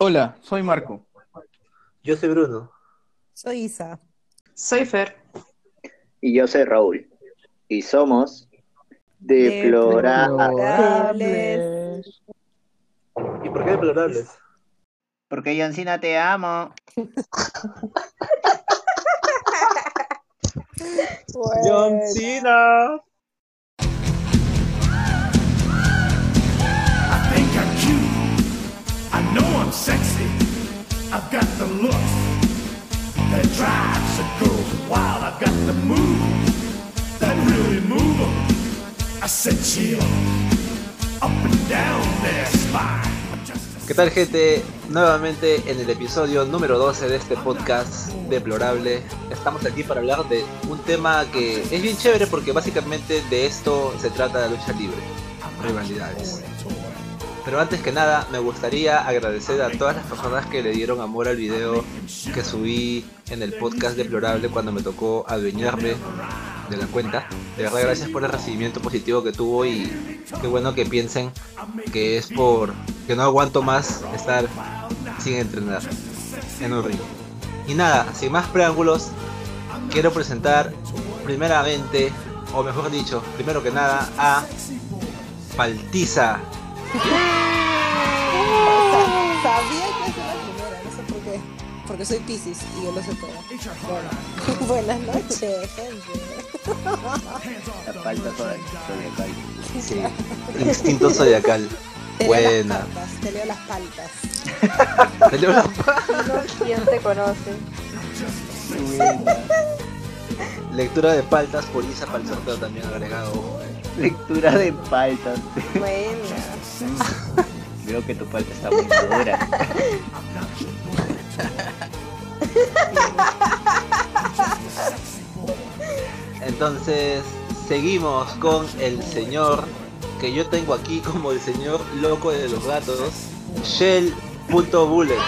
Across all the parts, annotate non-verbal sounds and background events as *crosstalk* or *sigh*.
Hola, soy Marco. Yo soy Bruno. Soy Isa. Soy Fer. Y yo soy Raúl. Y somos deplorables. Deplorables. ¿Y por qué deplorables? Porque Johncina te amo. *laughs* Bueno. Cena. Sexy. I've got the looks that drives a girl wild. I've got the moves that really move 'em. I said chill up and down their spine. ¿Qué tal gente? Nuevamente en el episodio número 12 de este podcast deplorable. Estamos aquí para hablar de un tema que es bien chévere porque básicamente de esto se trata la lucha libre. Rivalidades. Pero antes que nada me gustaría agradecer a todas las personas que le dieron amor al video que subí en el podcast deplorable cuando me tocó adueñarme de la cuenta. De verdad gracias por el recibimiento positivo que tuvo y qué bueno que piensen que es por que no aguanto más estar sin entrenar en un ring. Y nada, sin más preámbulos, quiero presentar primeramente, o mejor dicho, primero que nada, a Paltiza. Sa- Sabía que es la primera, no sé por qué. Porque soy Pisces y yo lo sé todo. Bueno. *laughs* Buenas noches, gente. La falta zodiacal. Sí, instinto zodiacal. Te leo Buena. las paltas, te leo las paltas. *laughs* Te leo la- ¿Quién te conoce? Lectura de paltas por Isa para el sorteo también agregado. Lectura de paltas. Buena. Veo que tu palta está muy madura. Entonces, seguimos con el señor que yo tengo aquí como el señor loco de los gatos, Shell.bullet.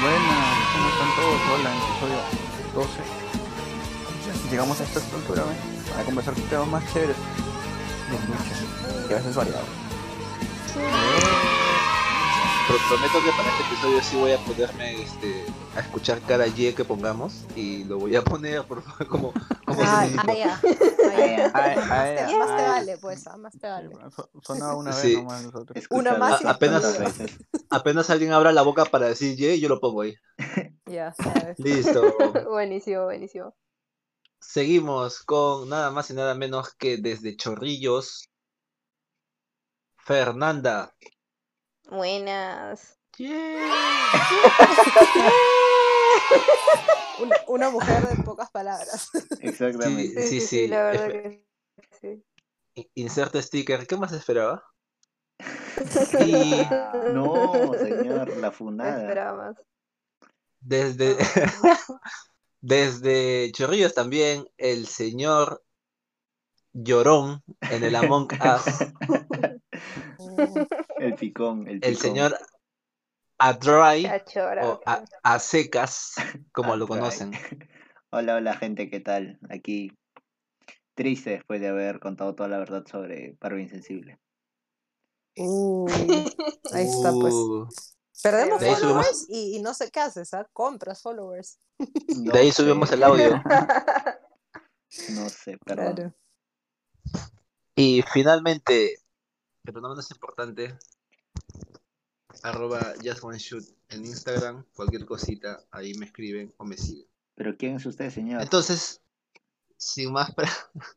Buenas, ¿cómo están todos? Hola, episodio 12. Llegamos a esta altura, ¿ves? Para conversar con temas más chéveres de lucha. Y a veces variados. Pro- Prometo que para este episodio sí voy a ponerme este, a escuchar cada Y que pongamos y lo voy a *laughs* poner por favor como, como Ah, sinónimo. ah, ya. Ah, ya. Ay, ay, Más te- ay. vale, pues, más te vale. So- Sonaba una vez Sí. nomás nosotros. Una más y- apenas-. *laughs* Apenas alguien abra la boca para decir Y, yo lo pongo ahí. Ya. *laughs* Listo. Buenísimo, buenísimo. Seguimos con nada más y nada menos que desde Chorrillos, Fernanda. Buenas. *laughs* Una, una mujer de pocas palabras. Exactamente. Sí, sí. la verdad que sí. I- Inserte sticker. ¿Qué más esperaba? *laughs* Y No, señor, la No funada. esperaba más. desde, *laughs* desde Chorrillos también el señor Llorón en el Among *laughs* Us. *laughs* El picón, el picón. El señor Adry Cachora. o a, a secas, como lo conocen. *laughs* Hola, hola gente, ¿qué tal? Aquí triste después de haber contado toda la verdad sobre Barbie Insensible. Ahí está, pues. Perdemos De followers y, y no sé qué haces, ¿ah? Compras followers. No de ahí sé, subimos el audio. *laughs* No sé, perdón. Claro. Y finalmente, pero no menos importante, arroba just one shoot en Instagram, cualquier cosita, ahí me escriben o me siguen. Pero ¿quién es usted, señor? Entonces, sin más, pre- *laughs*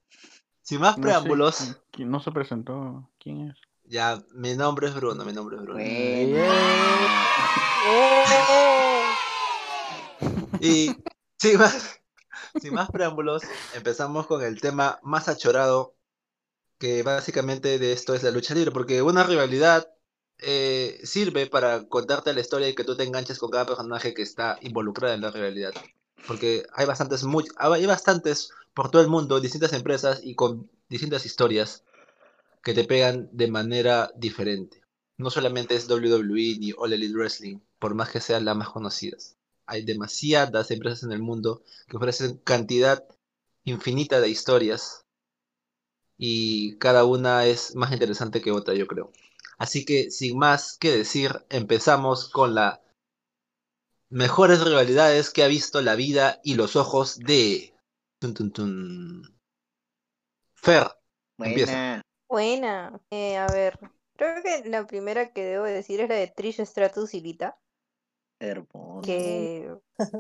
sin más No sé, preámbulos, ¿quién- quién no se presentó? ¿Quién es? Ya, mi nombre es Bruno, mi nombre es Bruno. Y sin más, sin más preámbulos, empezamos con el tema más achorado, que básicamente de esto es la lucha libre, porque una rivalidad eh, sirve para contarte la historia y que tú te enganches con cada personaje que está involucrado en la rivalidad. Porque hay bastantes, muy, hay bastantes por todo el mundo, distintas empresas y con distintas historias que te pegan de manera diferente. No solamente es WWE ni All Elite Wrestling, por más que sean las más conocidas hay demasiadas empresas en el mundo que ofrecen cantidad infinita de historias y cada una es más interesante que otra, yo creo. Así que, sin más que decir, empezamos con las mejores rivalidades que ha visto la vida y los ojos de... Tun, tun, tun. Fer, Empieza. Buena. Eh, a ver, creo que la primera que debo decir es la de Trish Stratus y Lita, Hermoso. que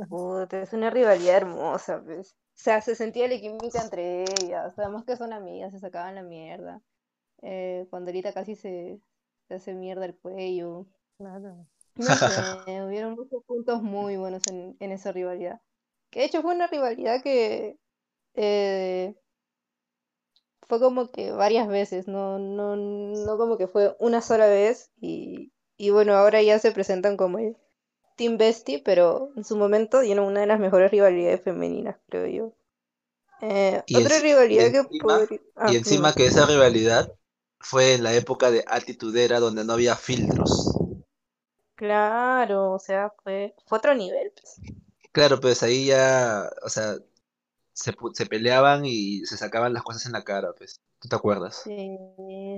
puta, es una rivalidad hermosa, pues. O sea, se sentía la química entre ellas, además que son amigas, se sacaban la mierda. Eh, cuando Lita casi se, se hace mierda el cuello. Claro. No sé, *laughs* hubieron muchos puntos muy buenos en, en esa rivalidad. Que de hecho fue una rivalidad que eh, fue como que varias veces, no, no, no como que fue una sola vez. Y, y bueno, ahora ya se presentan como el Team Bestie, pero en su momento dieron una de las mejores rivalidades femeninas, creo yo. Eh, Y otra enci- y rivalidad que encima- podría... ah, y encima que esa rivalidad fue en la época de Atitudera donde no había filtros. Claro, o sea, fue, fue otro nivel, pues. Claro, pues ahí ya, o sea, se, peleaban y se sacaban las cosas en la cara, pues. ¿Tú te acuerdas? Sí,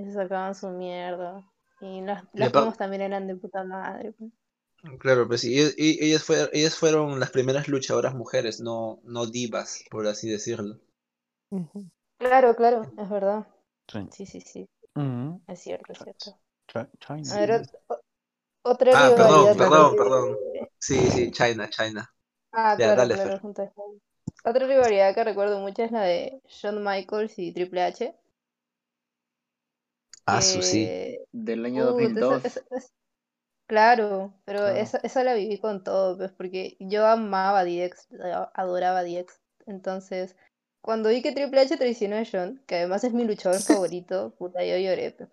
se sacaban su mierda. Y las, Y las promos también eran de puta madre. pues. Claro, pues y, y- ellas, fue- ellas fueron las primeras luchadoras mujeres, no, no divas, por así decirlo. Claro, claro, es verdad. Sí. Sí, sí, es cierto, es cierto. Chi- China. A ver, o- otra Ah, perdón, perdón, perdón. Sí, sí, China, China. Ah, Ya, claro, dale, claro, Fer. Otra rivalidad que recuerdo mucho es la de Shawn Michaels y Triple H. Ah, su sí. que- Del año esa- 2002. esa- esa- Claro, pero Claro. esa, esa la viví con todo, pues, porque yo amaba a DX, adoraba a DX. Entonces, cuando vi que Triple H traicionó a John, que además es mi luchador *laughs* favorito, puta, yo lloré. pues.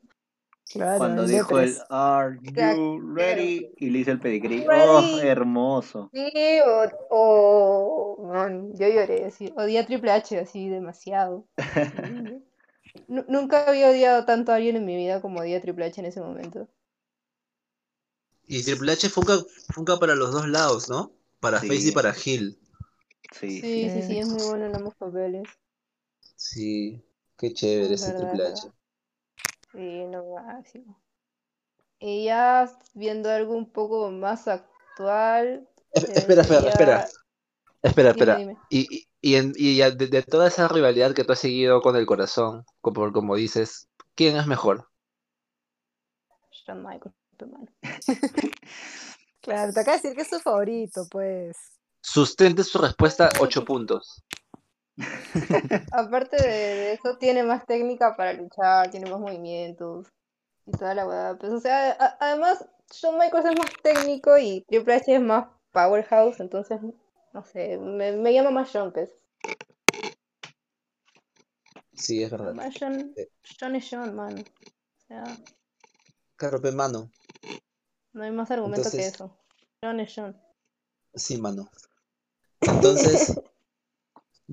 Claro, Cuando dijo el. Are Claro. you ready? Y le hice el pedigrí. Oh, hermoso. Sí, o, o- man, yo lloré, así, odié a Triple H así demasiado. *laughs* Nunca había odiado tanto a alguien en mi vida como odié a Triple H en ese momento. Y Triple H funca, funca para los dos lados, ¿no? Para Sí. Face y para Heel. Sí, Sí, sí, sí, es muy bueno en ambos papeles. Sí, qué chévere Es ese verdad, Triple H. Sí, no máximo. Y ya viendo algo un poco más actual. Es- espera, espera, espera. Espera, Dime, espera. dime. Y, y, y, en- y ya de, de toda esa rivalidad que tú has seguido con el corazón, como, como dices, ¿quién es mejor? Shawn Michaels. *laughs* Claro, te acaba de decir que es tu favorito, pues. Sustente su respuesta 8 *laughs* puntos. *laughs* Aparte de, eso, tiene más técnica para luchar, tiene más movimientos y toda la hueá. Pues, o sea, a- además, Shawn Michaels es más técnico y Triple H es más powerhouse, entonces, no sé, me, me llama más Shawn, pues. Sí, es verdad. Además, Shawn. Shawn es Shawn, man. O sea, Claro, mano. no hay más argumento que eso. Shawn es Shawn. Sí, mano. Entonces, *laughs*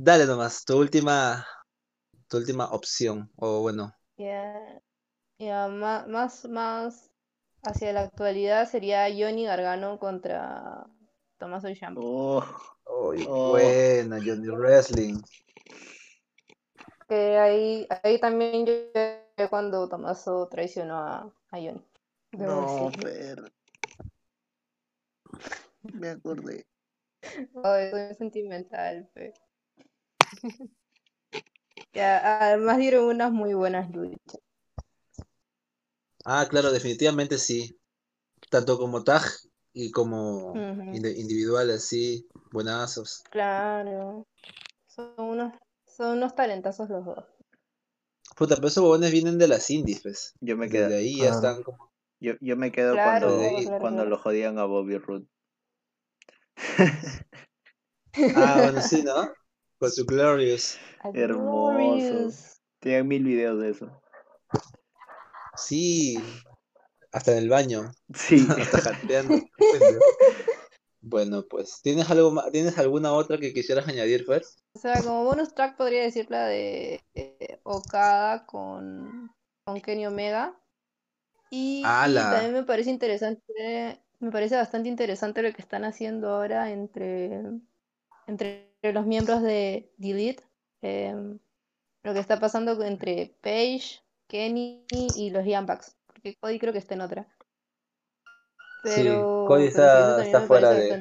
dale nomás, tu última, tu última opción. O bueno, ya, ma- más, más hacia la actualidad sería Johnny Gargano contra Tommaso Ciampa. Oh, Oh. buena, Johnny Wrestling. Que ahí, ahí también yo cuando Tommaso traicionó a, a Johnny. No. Fer. Me acordé. *laughs* Ay, soy sentimental, fe. *laughs* Además dieron unas muy buenas luchas. Ah, claro, definitivamente sí. Tanto como tag y como Ujú. indi- individual, así, buenazos. Claro. Son unos, son unos talentazos los dos. Puta, pero esos huevones vienen de las indies, pues. Yo me quedo, ahí ya Claro. están como... yo, yo me quedo Claro, cuando, claro, cuando claro. lo jodían a Bobby Roode. Ah, bueno, sí, ¿no? *laughs* Con su Glorious. Hermoso. Tienen mil videos de eso. Sí, hasta en el baño, Sí. *laughs* hasta jateando. Bueno, pues, ¿tienes algo ma- ¿tienes alguna otra que quisieras añadir, pues? O sea, como bonus track podría decir la de eh, Okada con, con Kenny Omega. Y, y también me parece interesante, me parece bastante interesante lo que están haciendo ahora entre, entre los miembros de Delete. em, lo que está pasando entre Paige, Kenny y los Young Bucks. porque Cody creo que está en otra. Sí, Pero, Cody pero sí, eso está, también está fuera de...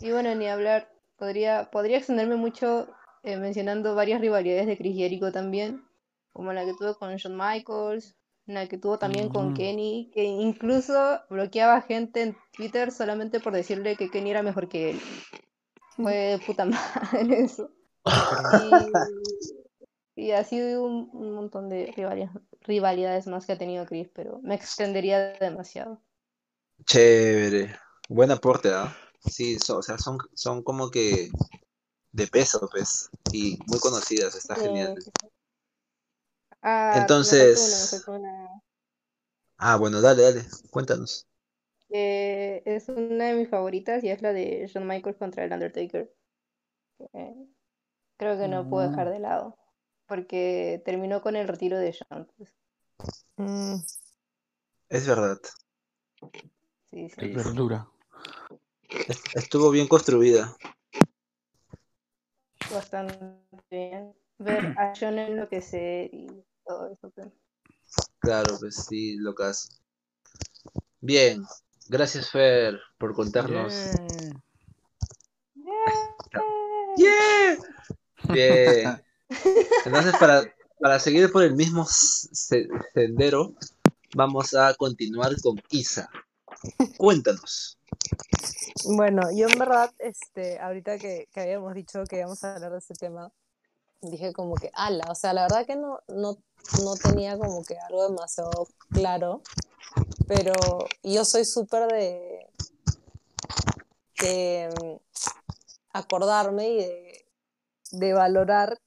Y bueno, ni hablar, podría, podría extenderme mucho eh, mencionando varias rivalidades de Chris Jericho también, como la que tuvo con Shawn Michaels, la que tuvo también con Ujú. Kenny, que incluso bloqueaba gente en Twitter solamente por decirle que Kenny era mejor que él. Fue de puta *laughs* madre eso. *laughs* Y, y así un, un montón de rivalidades, rivalidades más que ha tenido Chris, pero me extendería demasiado. Chévere. Buen aporte, ¿ah? Sí, so- o sea, son, son como que de peso, pues, y muy conocidas, está Sí, genial. sí. Ah, Entonces- me. Ah, bueno, dale, dale, cuéntanos. Eh, es una de mis favoritas y es la de Shawn Michaels contra el Undertaker. Eh, creo que no puedo dejar Mm. de lado, porque terminó con el retiro de Shawn. pues. Mm, Es verdad, Sí, sí. Es verdura. est- estuvo bien construida. bastante bien. Ver a John enloquecer y todo eso. pues. Claro, pues sí, locas. Bien, gracias Fer por contarnos. Yeah. ¡Yeah! Bien. *laughs* Entonces, para, para seguir por el mismo se- sendero, vamos a continuar con Isa. Cuéntanos. Bueno, yo en verdad, este, ahorita que, que habíamos dicho que íbamos a hablar de ese tema, dije como que, ala, o sea, la verdad que no, no, no tenía como que algo demasiado claro, pero yo soy súper de, de mm, acordarme y de, de valorar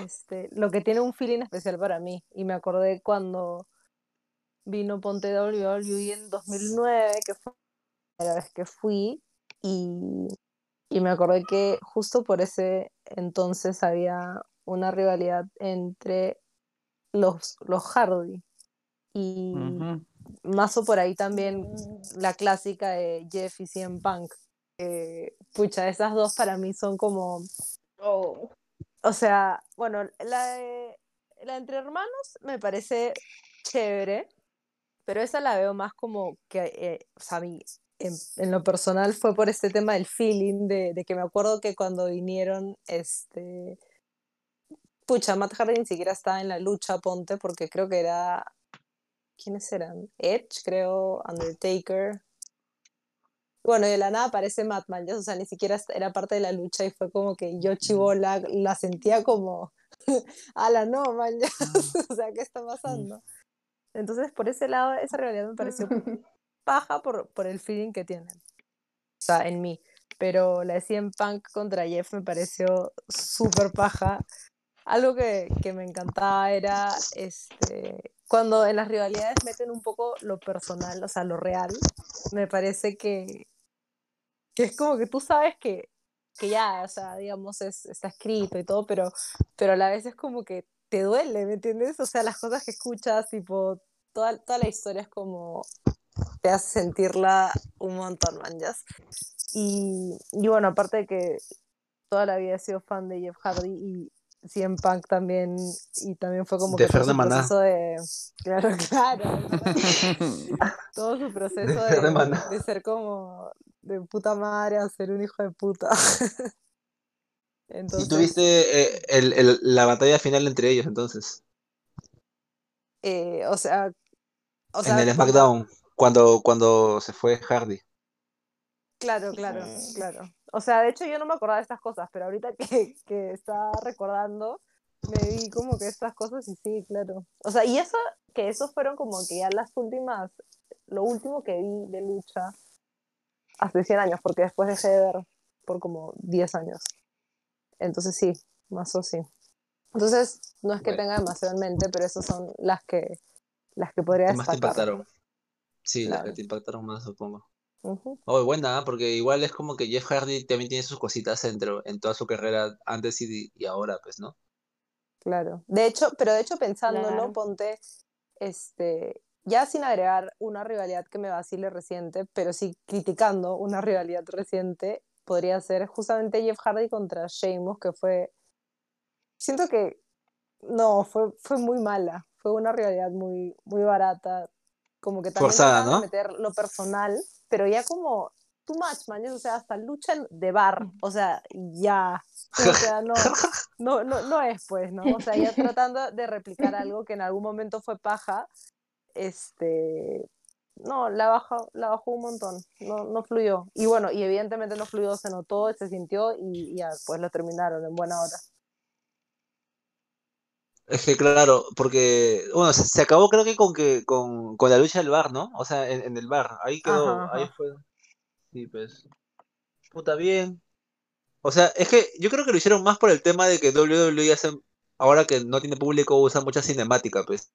este, lo que tiene un feeling especial para mí. Y me acordé cuando vino Ponte WWE en 2009, que fue la primera vez que fui, y, y me acordé que justo por ese entonces había una rivalidad entre los, los Hardy. Y Ujú. más o por ahí también la clásica de Jeff y CM Punk. Eh, pucha, esas dos para mí son como. Oh, O sea, bueno, la de, la de entre hermanos me parece chévere, pero esa la veo más como que, eh, o sea, a mí, en, en lo personal fue por este tema del feeling, de, de que me acuerdo que cuando vinieron, este, pucha, Matt Hardy ni siquiera estaba en la lucha, ponte, porque creo que era, ¿quiénes eran? Edge, creo, Undertaker. Bueno, y de la nada aparece Madman, ya, o sea, ni siquiera era parte de la lucha y fue como que yo chivola la sentía como, *laughs* a la no, man, *laughs* ya, o sea, ¿qué está pasando? Entonces, por ese lado, esa realidad me pareció *laughs* paja por, por el feeling que tienen. O sea, en mí. Pero la de CM Punk contra Jeff me pareció súper paja. Algo que, que me encantaba era este, cuando en las rivalidades meten un poco lo personal, o sea, lo real. Me parece que, que es como que tú sabes que, que ya, o sea, digamos, es, está escrito y todo, pero, pero a la vez es como que te duele, ¿me entiendes? O sea, las cosas que escuchas, tipo, toda, toda la historia es como te hace sentirla un montón, manjas. Y, y bueno, aparte de que toda la vida he sido fan de Jeff Hardy y CM Punk también, y también fue como De que todo su Maná. proceso de... Claro, *laughs* claro. *laughs* todo su proceso de de, Maná. de ser como de puta madre a ser un hijo de puta. *laughs* Entonces, ¿Y tuviste eh, el- el- la batalla final entre ellos entonces? eh, o sea, o en sea, el cuando- SmackDown, cuando, cuando se fue Hardy. Claro, claro, claro. O sea, de hecho yo no me acordaba de estas cosas, pero ahorita que, *laughs* que estaba recordando, me vi como que estas cosas y sí, claro. O sea, y eso, que esos fueron como que ya las últimas, lo último que vi de lucha hace 100 años, porque después dejé de ver por como 10 años. Entonces sí, más o sí. Entonces, no es que Bueno. tenga demasiado en mente, pero esas son las que, las que podría ¿Qué más te destacar. impactaron? Sí, las que Claro. te impactaron más, supongo. Ujú. Oh, buena, porque igual es como que Jeff Hardy también tiene sus cositas dentro, en toda su carrera antes y, y ahora, pues, ¿no? Claro. De hecho, pero de hecho pensándolo, Claro. ponte, este, ya sin agregar una rivalidad que me vacile reciente, pero sí criticando una rivalidad reciente, podría ser justamente Jeff Hardy contra Sheamus, que fue, siento que, no, fue, fue muy mala, fue una rivalidad muy, muy barata, como que también Forzada, ¿no? meter lo personal, pero ya como too much, man, o sea, hasta lucha de bar, o sea, ya, o sea, no, no, no, no es pues, ¿no? O sea, ya tratando de replicar algo que en algún momento fue paja, este, no, la bajó, la bajó un montón, no, no fluyó. Y bueno, y evidentemente no fluyó, se notó, se sintió y, y ya, pues lo terminaron en buena hora. Es que claro, porque bueno, se, se acabó creo que con que con, con la lucha del bar, ¿no? O sea, en, en el bar, ahí quedó, Ajá, ahí fue. Sí, pues. Puta bien. O sea, es que yo creo que lo hicieron más por el tema de que WWE hace, ahora que no tiene público usa mucha cinemática, pues.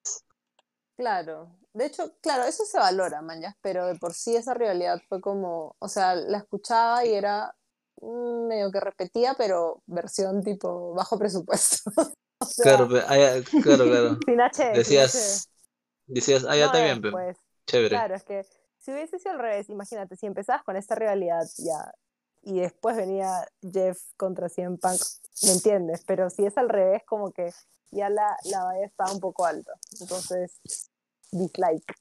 Claro, de hecho, claro, eso se valora, mañas, pero de por sí esa rivalidad fue como, o sea, la escuchaba y era mm, medio que repetía, pero versión tipo bajo presupuesto. *laughs* O sea, Claro, ah, claro, claro. *laughs* sin sin Decías, decías, ah, ya HD. está No bien, es, pe, pues, chévere. Claro, es que si hubiese sido al revés, imagínate, si empezabas con esta rivalidad ya y después venía Jeff contra CM Punk, ¿me entiendes? Pero si es al revés, como que ya la, la valla está un poco alta. Entonces, dislike.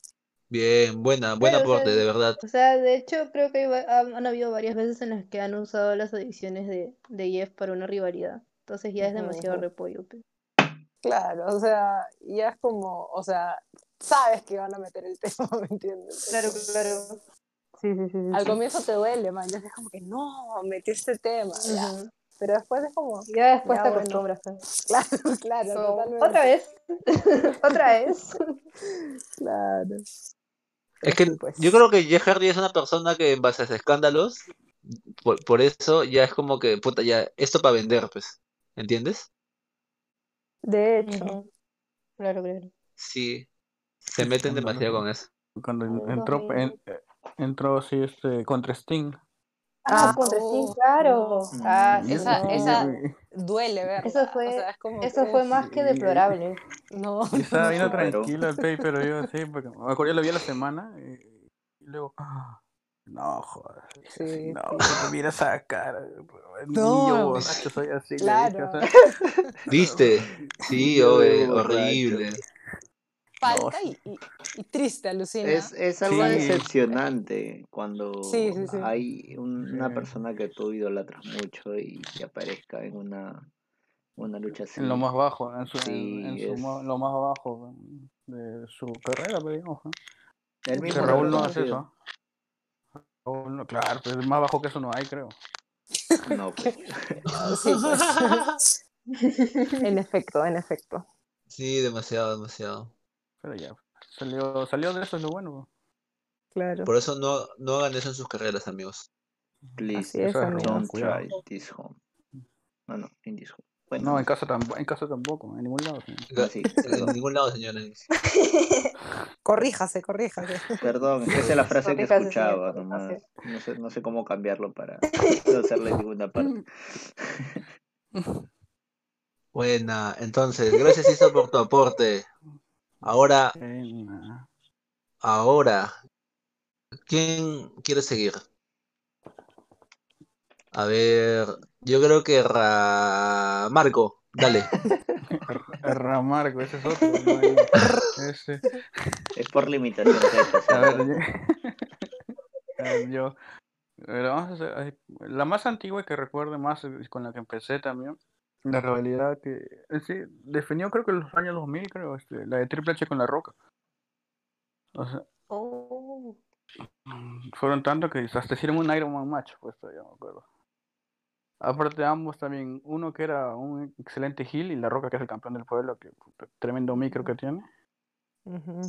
Bien, buena, buen o aporte, sea, de verdad. O sea, de hecho, creo que han, han habido varias veces en las que han usado las adiciones de, de Jeff para una rivalidad. Entonces ya es demasiado repollo. pe. Claro, o sea, ya es como, o sea, sabes que van a meter el tema, *laughs* ¿me entiendes? Claro, claro. Sí, sí, sí. Al sí. comienzo te duele, man, ya es como que no, metí este tema, ya. Pero después es como, Ya después Ya, te bueno. acostumbras. *laughs* claro, claro, totalmente. Otra vez. *laughs* Otra vez. Claro. Es que pues. yo creo que Jeff Hardy es una persona que en base a escándalos, por, por eso ya es como que, puta, ya, esto para vender, pues. ¿Entiendes? De hecho. Claro, claro. Sí. Se meten demasiado con eso. Cuando Mm, entró, en- eh, entró así este contra Sting. Ah, Ah, contra oh, Sting, claro. no. Ah, sí, eso- esa- esa- duele verla. Eso o fue- sea, es como Eso que- fue más que Sí. deplorable. No, *laughs* y estaba superó. tranquilo el pay, pero yo sí, porque me acuerdo, yo lo vi a la semana y, y luego, ah, no, joder, Sí, no, sí. mira esa cara, No, yo borracho soy así, claro. ¿Viste? Sí, *laughs* oye, horrible. falta No, y, y, y triste, alucina. Es, es algo Sí. decepcionante cuando Sí, sí, sí. hay un- una persona que tú idolatras mucho y que aparezca en una, una lucha así. en lo más bajo, en su, en- Sí, en su es- lo más bajo de su carrera, pero digamos, Que mismo Raúl no hace eso. Raúl no- claro, pero más bajo que eso no hay, creo. No, *laughs* pues. Sí, pues. *laughs* en efecto, en efecto. Sí, demasiado, demasiado. Pero ya, salió, salió de eso, es lo bueno. Claro. Por eso no, no hagan eso en sus carreras, amigos. Please, Así es, amigos. don't try this home. No, no, in this home. Bueno, No, en casa, tampoco, en casa tampoco, en ningún lado. ah, sí, En ningún lado, señores. *laughs* Corríjase, corríjase. Perdón, esa es la frase que escuchaba señor, nomás. No sé, no sé cómo cambiarlo para *laughs* no hacerle ninguna parte. *laughs* Buena, entonces, gracias Isa por tu aporte. Ahora, ahora, ¿quién quiere seguir? A ver, yo creo que Ra... Marco, dale. *laughs* Ramargo, ese es otro. no *laughs* ese. Es por limitación. A ver, yo, *laughs* a ver, yo- a ver, vamos a hacer- la más antigua que recuerdo más eh, con la que empecé también, la rivalidad que eh, sí, definió creo que en los años 2000, creo, este, la de Triple H con La Roca. O sea, Oh. fueron tanto que hasta hicieron un Iron Man match, pues todavía me acuerdo. Aparte de ambos también, uno que era un excelente heel y La Roca que es el campeón del pueblo, que tremendo micro que tiene.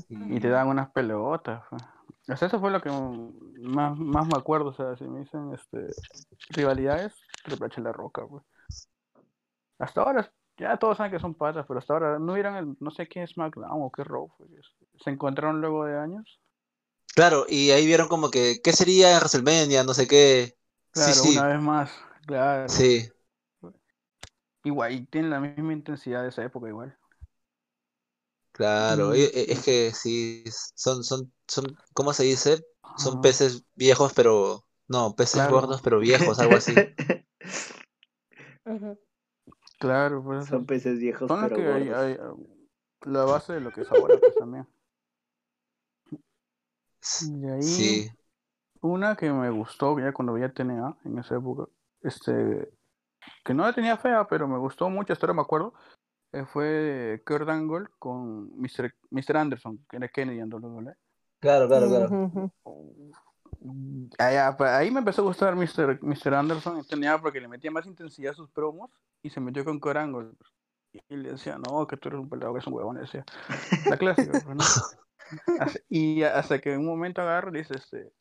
Y te dan unas pelotas. O sea, eso fue lo que más, más me acuerdo. O sea, si me dicen este, rivalidades, Triple H y La Roca. pues. Hasta ahora, ya todos saben que son patas, pero hasta ahora no vieron el, no sé qué es SmackDown o qué Raw. fue, se encontraron luego de años. Claro, y ahí vieron como que, ¿qué sería WrestleMania? No sé qué. Claro, sí, sí, una vez más. Claro. sí. Igual, y tienen la misma intensidad de esa época igual. Claro, Mm. e- es que sí, son, son, son, ¿cómo se dice? Son peces viejos, pero, no, peces Claro. gordos, pero viejos, algo así. *laughs* Claro, por eso. Son peces viejos, Son pero que hay- gordos. hay, la base de lo que es ahora, pues también. Y ahí, Sí. una que me gustó ya cuando veía TNA en esa época, este, que no la tenía fea, pero me gustó mucho, hasta ahora me acuerdo, eh, fue Kurt Angle con Mr. Mr. Anderson, que era Kennedy en WWE. Claro, claro, claro. Mm, Ahí, ahí me empezó a gustar Mr. Mr. Anderson en TNA porque le metía más intensidad a sus promos y se metió con Kurt Angle. Y le decía, no, que tú eres un peleador, que es un huevón, le decía. La clásica, pues, ¿no? *laughs* Y hasta que en un momento agarra y dice, este,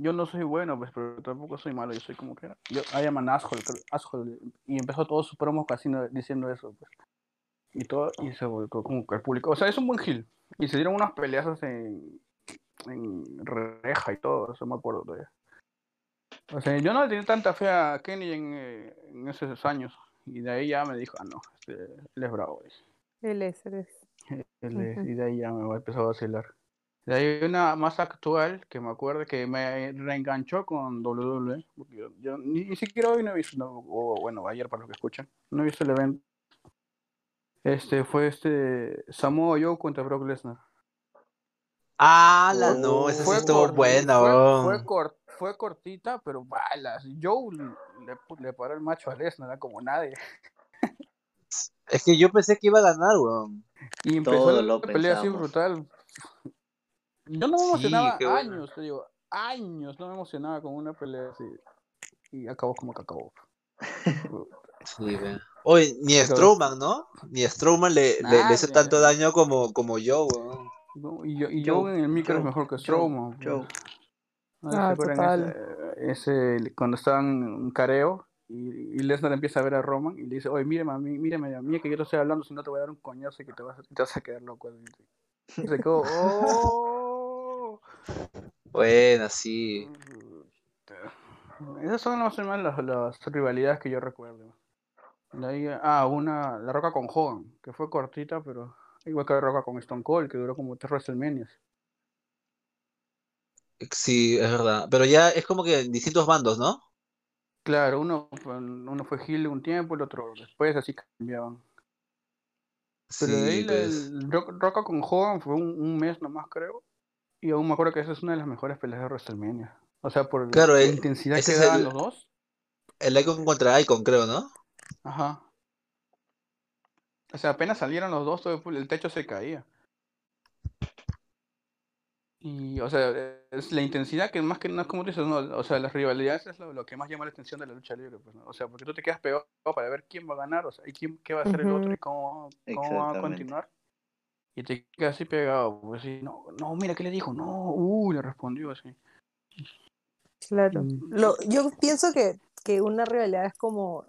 yo no soy bueno, pues, pero tampoco soy malo, yo soy como que era. Yo, I am an asshole. Y empezó todos sus promos casi no- diciendo eso, pues. Y todo, y se volcó como que al público. O sea, es un buen heel. Y se dieron unas peleas en, en reja y todo, eso me acuerdo todavía. O sea, yo no le tenía tanta fe a Kenny en, eh, en esos años. Y de ahí ya me dijo, ah, no, este, él es bravo. Él es, él es. Él es-. Y de ahí ya me empezó a vacilar. De ahí una más actual que me acuerdo que me reenganchó con WWE. Yo, yo ni, ni siquiera hoy no he visto, no, o bueno, ayer para los que escuchan, no he visto el evento. Este fue este Samoa Joe contra Brock Lesnar. Ah, la no, esa sí Fue estuvo buena, fue, weón. fue, cor- fue cortita, pero balas. Joe le, le paró el macho a Lesnar, era como nadie. Es que yo pensé que iba a ganar, weón. Y empezó Todo la pelea así brutal. Yo no me Sí, emocionaba bueno. años, te digo, años no me emocionaba con una pelea así. Y acabó como que acabó. Sí, ve. Oye, ni Strowman, ¿no? Ni Strowman le, le, le hizo tanto daño como, como yo, weón. No, Y yo, y Joe, Joe en el micro es mejor que Strowman. pues. Joe. ¿No se Ah, total. Ese, ese- cuando estaban en un careo y, y Lesnar empieza a ver a Roman y le dice, oye, mírame a mí, mírame a mí que yo te estoy hablando, si no te voy a dar un coñazo y que te vas, a- te vas a quedar loco. Y se quedó, oh. *laughs* Buena, sí. Esas son más o menos las, las rivalidades que yo recuerdo. Ahí, ah, una, la Roca con Hogan, que fue cortita, pero igual que la Roca con Stone Cold, que duró como tres WrestleManias. Sí, es verdad. Pero ya es como que en distintos bandos, ¿no? Claro, uno, fue- uno fue heel un tiempo, el otro después, así cambiaban. Pero de ahí Sí, la- pues. el Roca con Hogan fue un, un mes nomás, creo. Y aún me acuerdo que esa es una de las mejores peleas de WrestleMania. O sea, por Claro, la intensidad que es daban el- los dos. El Icon contra Icon, creo, ¿no? Ajá. O sea, apenas salieron los dos, todo el, el techo se caía. Y, o sea, es la intensidad que más que nada, como tú dices, no, o sea, las rivalidades es lo, lo que más llama la atención de la lucha libre, pues, ¿no? O sea, porque tú te quedas pegado para ver quién va a ganar, o sea, y quién, qué va a hacer el otro y cómo, cómo va a continuar. Y te quedas así pegado, pues, y no, no, mira, ¿qué le dijo? No, uh, le respondió así. Claro. Mm. Lo, yo pienso que, que una rivalidad es como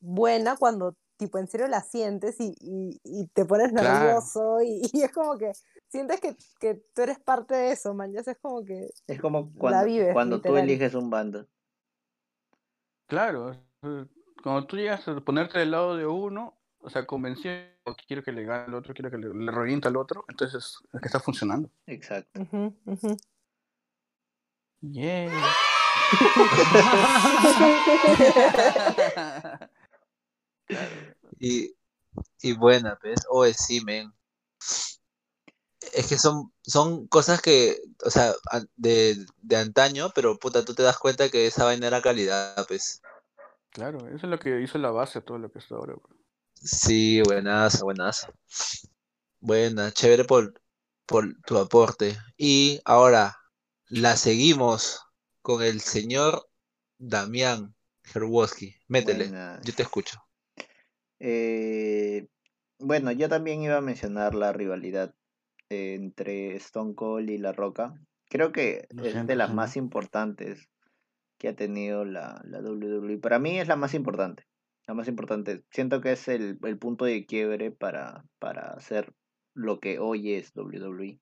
buena cuando tipo en serio la sientes y, y, y te pones Claro. nervioso y, *laughs* y es como que sientes que, que tú eres parte de eso, man. Ya es como que Es como La cuando, vives, cuando tú eliges un bando. Claro, cuando tú llegas a ponerte del lado de uno, o sea, convencido, quiero que le gane al otro, quiero que le, le revienta al otro, entonces es que está funcionando. Exacto. Yeah. *laughs* Y, y buena, pues. Oye, sí, men. Es que son, son cosas que, o sea, de, de antaño, pero puta, tú te das cuenta que esa vaina era calidad, pues. Claro, eso es lo que hizo la base todo lo que está ahora. bro. Sí, buenaza, buenaza. Buena, chévere por, por tu aporte. Y ahora la seguimos con el señor Damián Herwoski. Métele, Buenas. yo te escucho. Eh, bueno, yo también iba a mencionar la rivalidad eh, entre Stone Cold y La Roca. Creo que es de las más importantes que ha tenido la, la WWE. Para mí es la más importante. La más importante. Siento que es el, el punto de quiebre para, para hacer lo que hoy es WWE.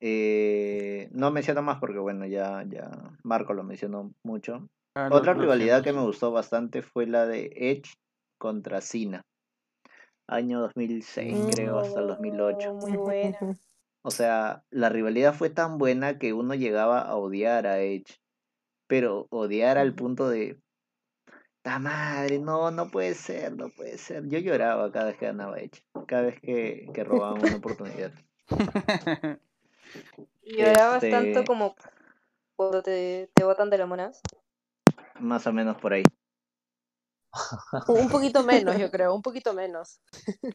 Eh, no menciono más porque, bueno, ya, ya Marco lo mencionó mucho. Ah, lo- Otra lo rivalidad que me gustó bastante fue la de Edge contra Cena. Año 2006, creo, hasta el 2008. Oh, Muy buena. *laughs* O sea, la rivalidad fue tan buena que uno llegaba a odiar a Edge. Pero odiar al punto de... ¡Ta madre! No, no puede ser, no puede ser. Yo lloraba cada vez que ganaba Edge, cada vez que, que robaban una oportunidad. *laughs* Llorabas Este- tanto como cuando te, te botan de la monas. Más o menos por ahí. Un poquito menos, yo *laughs* creo, un poquito menos.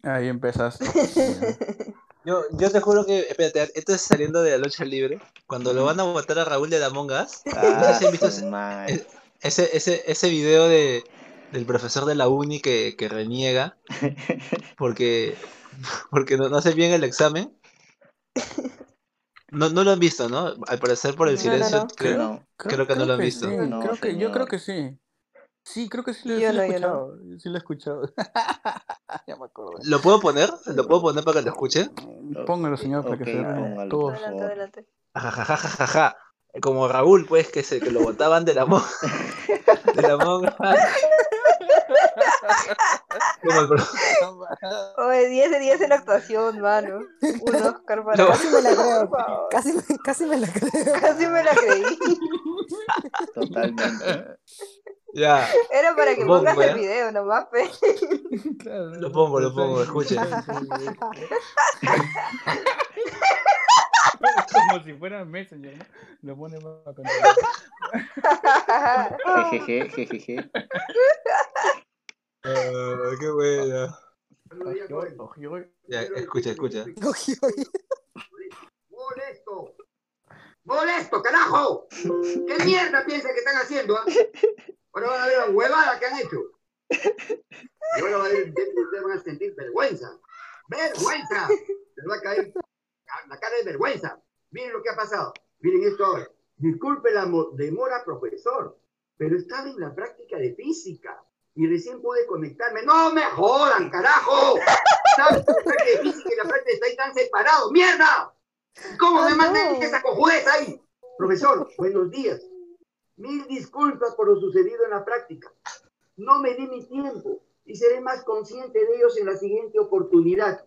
Ahí empezaste. *laughs* Yo, yo te juro que, espérate, esto es saliendo de la lucha libre. Cuando lo van a botar a Raúl de la Mongas, Ah, si han visto su ese- ese, ese, video de, del profesor de la uni que, que reniega *laughs* porque, porque no, no hace bien el examen. No, no lo han visto, ¿no? Al parecer por el No, no, silencio, no. creo, No, creo que no lo han visto. Sí, No, creo que, yo creo que sí. Sí, creo que sí lo, sí lo he escuchado. Sí lo he escuchado. ya me acuerdo. ¿Lo puedo poner? ¿Lo puedo poner para que lo escuchen? Póngalo, señor, para Ok, que se póngalo. todos. Adelante, adelante. Ajajajajaja. Como Raúl, pues, que se que lo botaban de la monga. De la monga. Como el Oye, 10 de 10 en actuación, mano. Un Oscar para No. Casi me la creo. Casi, me- casi me la creo. Casi me la creí. totalmente. Ya, Era para que pongas el video nomás, pe. Lo pongo, lo pongo, escuchen. *laughs* *laughs* Como si fuera Messenger, ¿no? Lo pone para Jejeje, jejeje. Ah, qué buena. Ya, escucha, escucha. ¡Molesto! ¡Molesto, carajo! ¿Qué mierda piensan que están haciendo? ah? Ahora van a ver la huevada que han hecho. Y ahora va a ver, ustedes van a sentir vergüenza. ¡Vergüenza! Les va a caer la cara de vergüenza. Miren lo que ha pasado. Miren esto ahora. Disculpe la mo- demora, profesor, pero estaba en la práctica de física y recién pude conectarme. ¡No me jodan, carajo! ¿Sabes? La práctica de física y la práctica están separados. ¡Mierda! ¿Cómo Ah, me mandan esa cojudez ahí? Profesor, buenos días. Mil disculpas por lo sucedido en la práctica. No me di mi tiempo y seré más consciente de ellos en la siguiente oportunidad.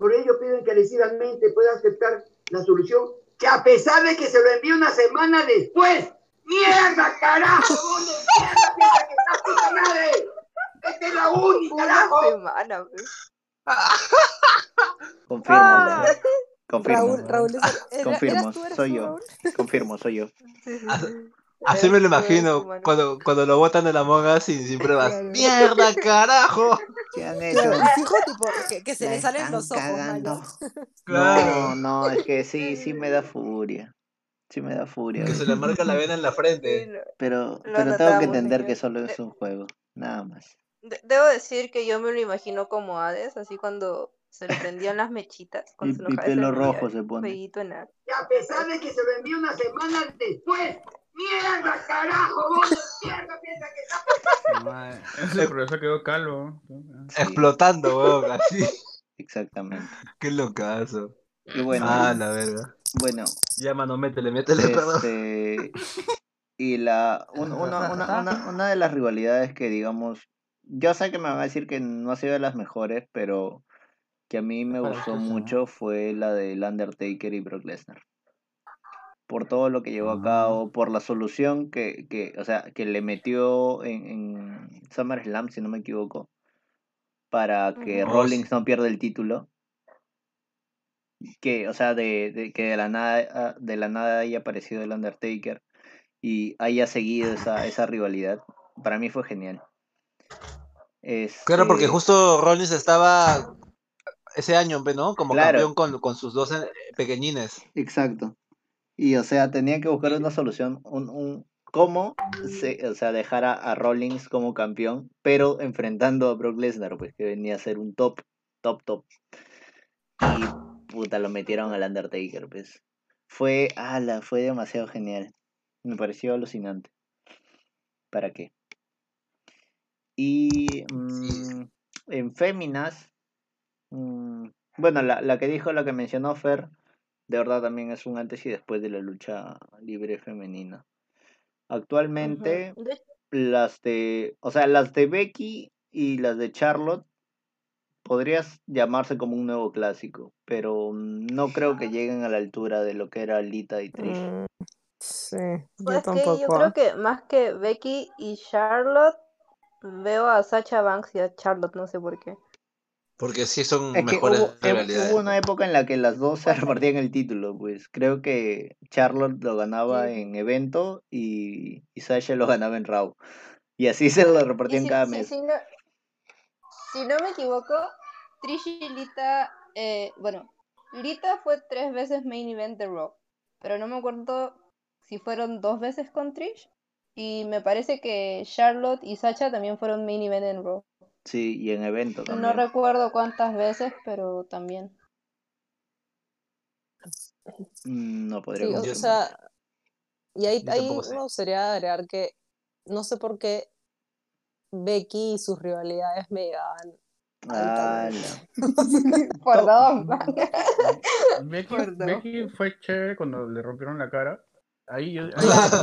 Por ello pido encarecidamente pueda aceptar la solución que a pesar de que se lo envíe una semana después. ¡Mierda, carajo! ¿Dónde mierda que está puta madre? Esta es la única, Una carajo. semana. *laughs* Confirmo. Ah. Confirmo. Raúl, Raúl, ¿eras- era- Confirmo, eras tú, eras soy tú, yo. Raúl? Confirmo, soy yo. *laughs* Sí, sí, sí. Así me lo tú, imagino cuando, cuando lo botan de la monga sin, sin pruebas. Claro. ¡Mierda, carajo! *laughs* ¿Qué han hecho? y fijo, tipo, que, que se le salen los ojos, cagando. *laughs* Claro. No, no, es que sí, sí me da furia. Sí me da furia. Que se le marca la vena en la Sí, frente. lo- Pero, Lo pero tengo que entender señor. que solo es un juego. Nada más. de- Debo decir que yo me lo imagino como Hades, así cuando se le prendían las mechitas. Cuando Y- se y pelo rojo se pone. fueguito en la- que a pesar de que se lo envió una semana después, mierda, carajo, ¿dónde *laughs* mierda piensa que está? Ese profesor quedó calvo. Sí, Explotando, weón, así. exactamente. Qué locazo. Y bueno, Ah, la verga. bueno, Ya, mano, métele, métele, este y la un- una, una, una, una de las rivalidades que digamos, yo sé que me van a decir que no ha sido de las mejores, pero que a mí me gustó mucho fue la del Undertaker y Brock Lesnar. Por todo lo que llevó a cabo, por la solución que, que o sea, que le metió en, en SummerSlam, si no me equivoco, para que. Rollins no pierda el título. Que, o sea, de, de que de la nada, de la nada haya aparecido el Undertaker y haya seguido esa, esa rivalidad. Para mí fue genial. Claro, porque Este, justo Rollins estaba ese año, ¿no? Como Claro. campeón con, con sus dos eh, pequeñines. Exacto. Y o sea, tenía que buscar una solución, un, un cómo se, o sea, dejar a, a Rollins como campeón, pero enfrentando a Brock Lesnar, pues que venía a ser un top, top, top. Y puta, lo metieron al Undertaker, pues. Fue, ala, fue demasiado genial. Me pareció alucinante. ¿Para qué? Y mm, en Féminas, mm, bueno, la, la que dijo, la que mencionó Fer, de verdad también es un antes y después de la lucha libre femenina. Actualmente, las de, o sea, las de Becky y las de Charlotte podrías llamarse como un nuevo clásico, pero mm, no creo que lleguen a la altura de lo que era Lita y Trish. Mm, sí, Pues yo es que yo tampoco. creo que más que Becky y Charlotte, veo a Sacha Banks y a Charlotte, no sé por qué. Porque sí son Es que mejores hubo, eh, rivalidades. hubo una época en la que las dos *laughs* se repartían el título, pues creo que Charlotte lo ganaba Sí. en evento y, y Sasha lo ganaba en Raw. Y así se lo repartían si, cada si- mes. si no, si no me equivoco, Trish y Lita, eh, bueno, Lita fue tres veces main event de Raw, pero no me acuerdo si fueron dos veces con Trish. Y me parece que Charlotte y Sacha también fueron main event en Raw. Sí, y en evento No también. recuerdo cuántas veces, pero también. Mm, No podría Sí, o sea, y ahí, ahí me gustaría agregar que no sé por qué Becky y sus rivalidades me llegaban Ah. *laughs* *laughs* Becky, *laughs* Por dos. Becky fue chévere cuando le rompieron la cara. Ahí, ahí,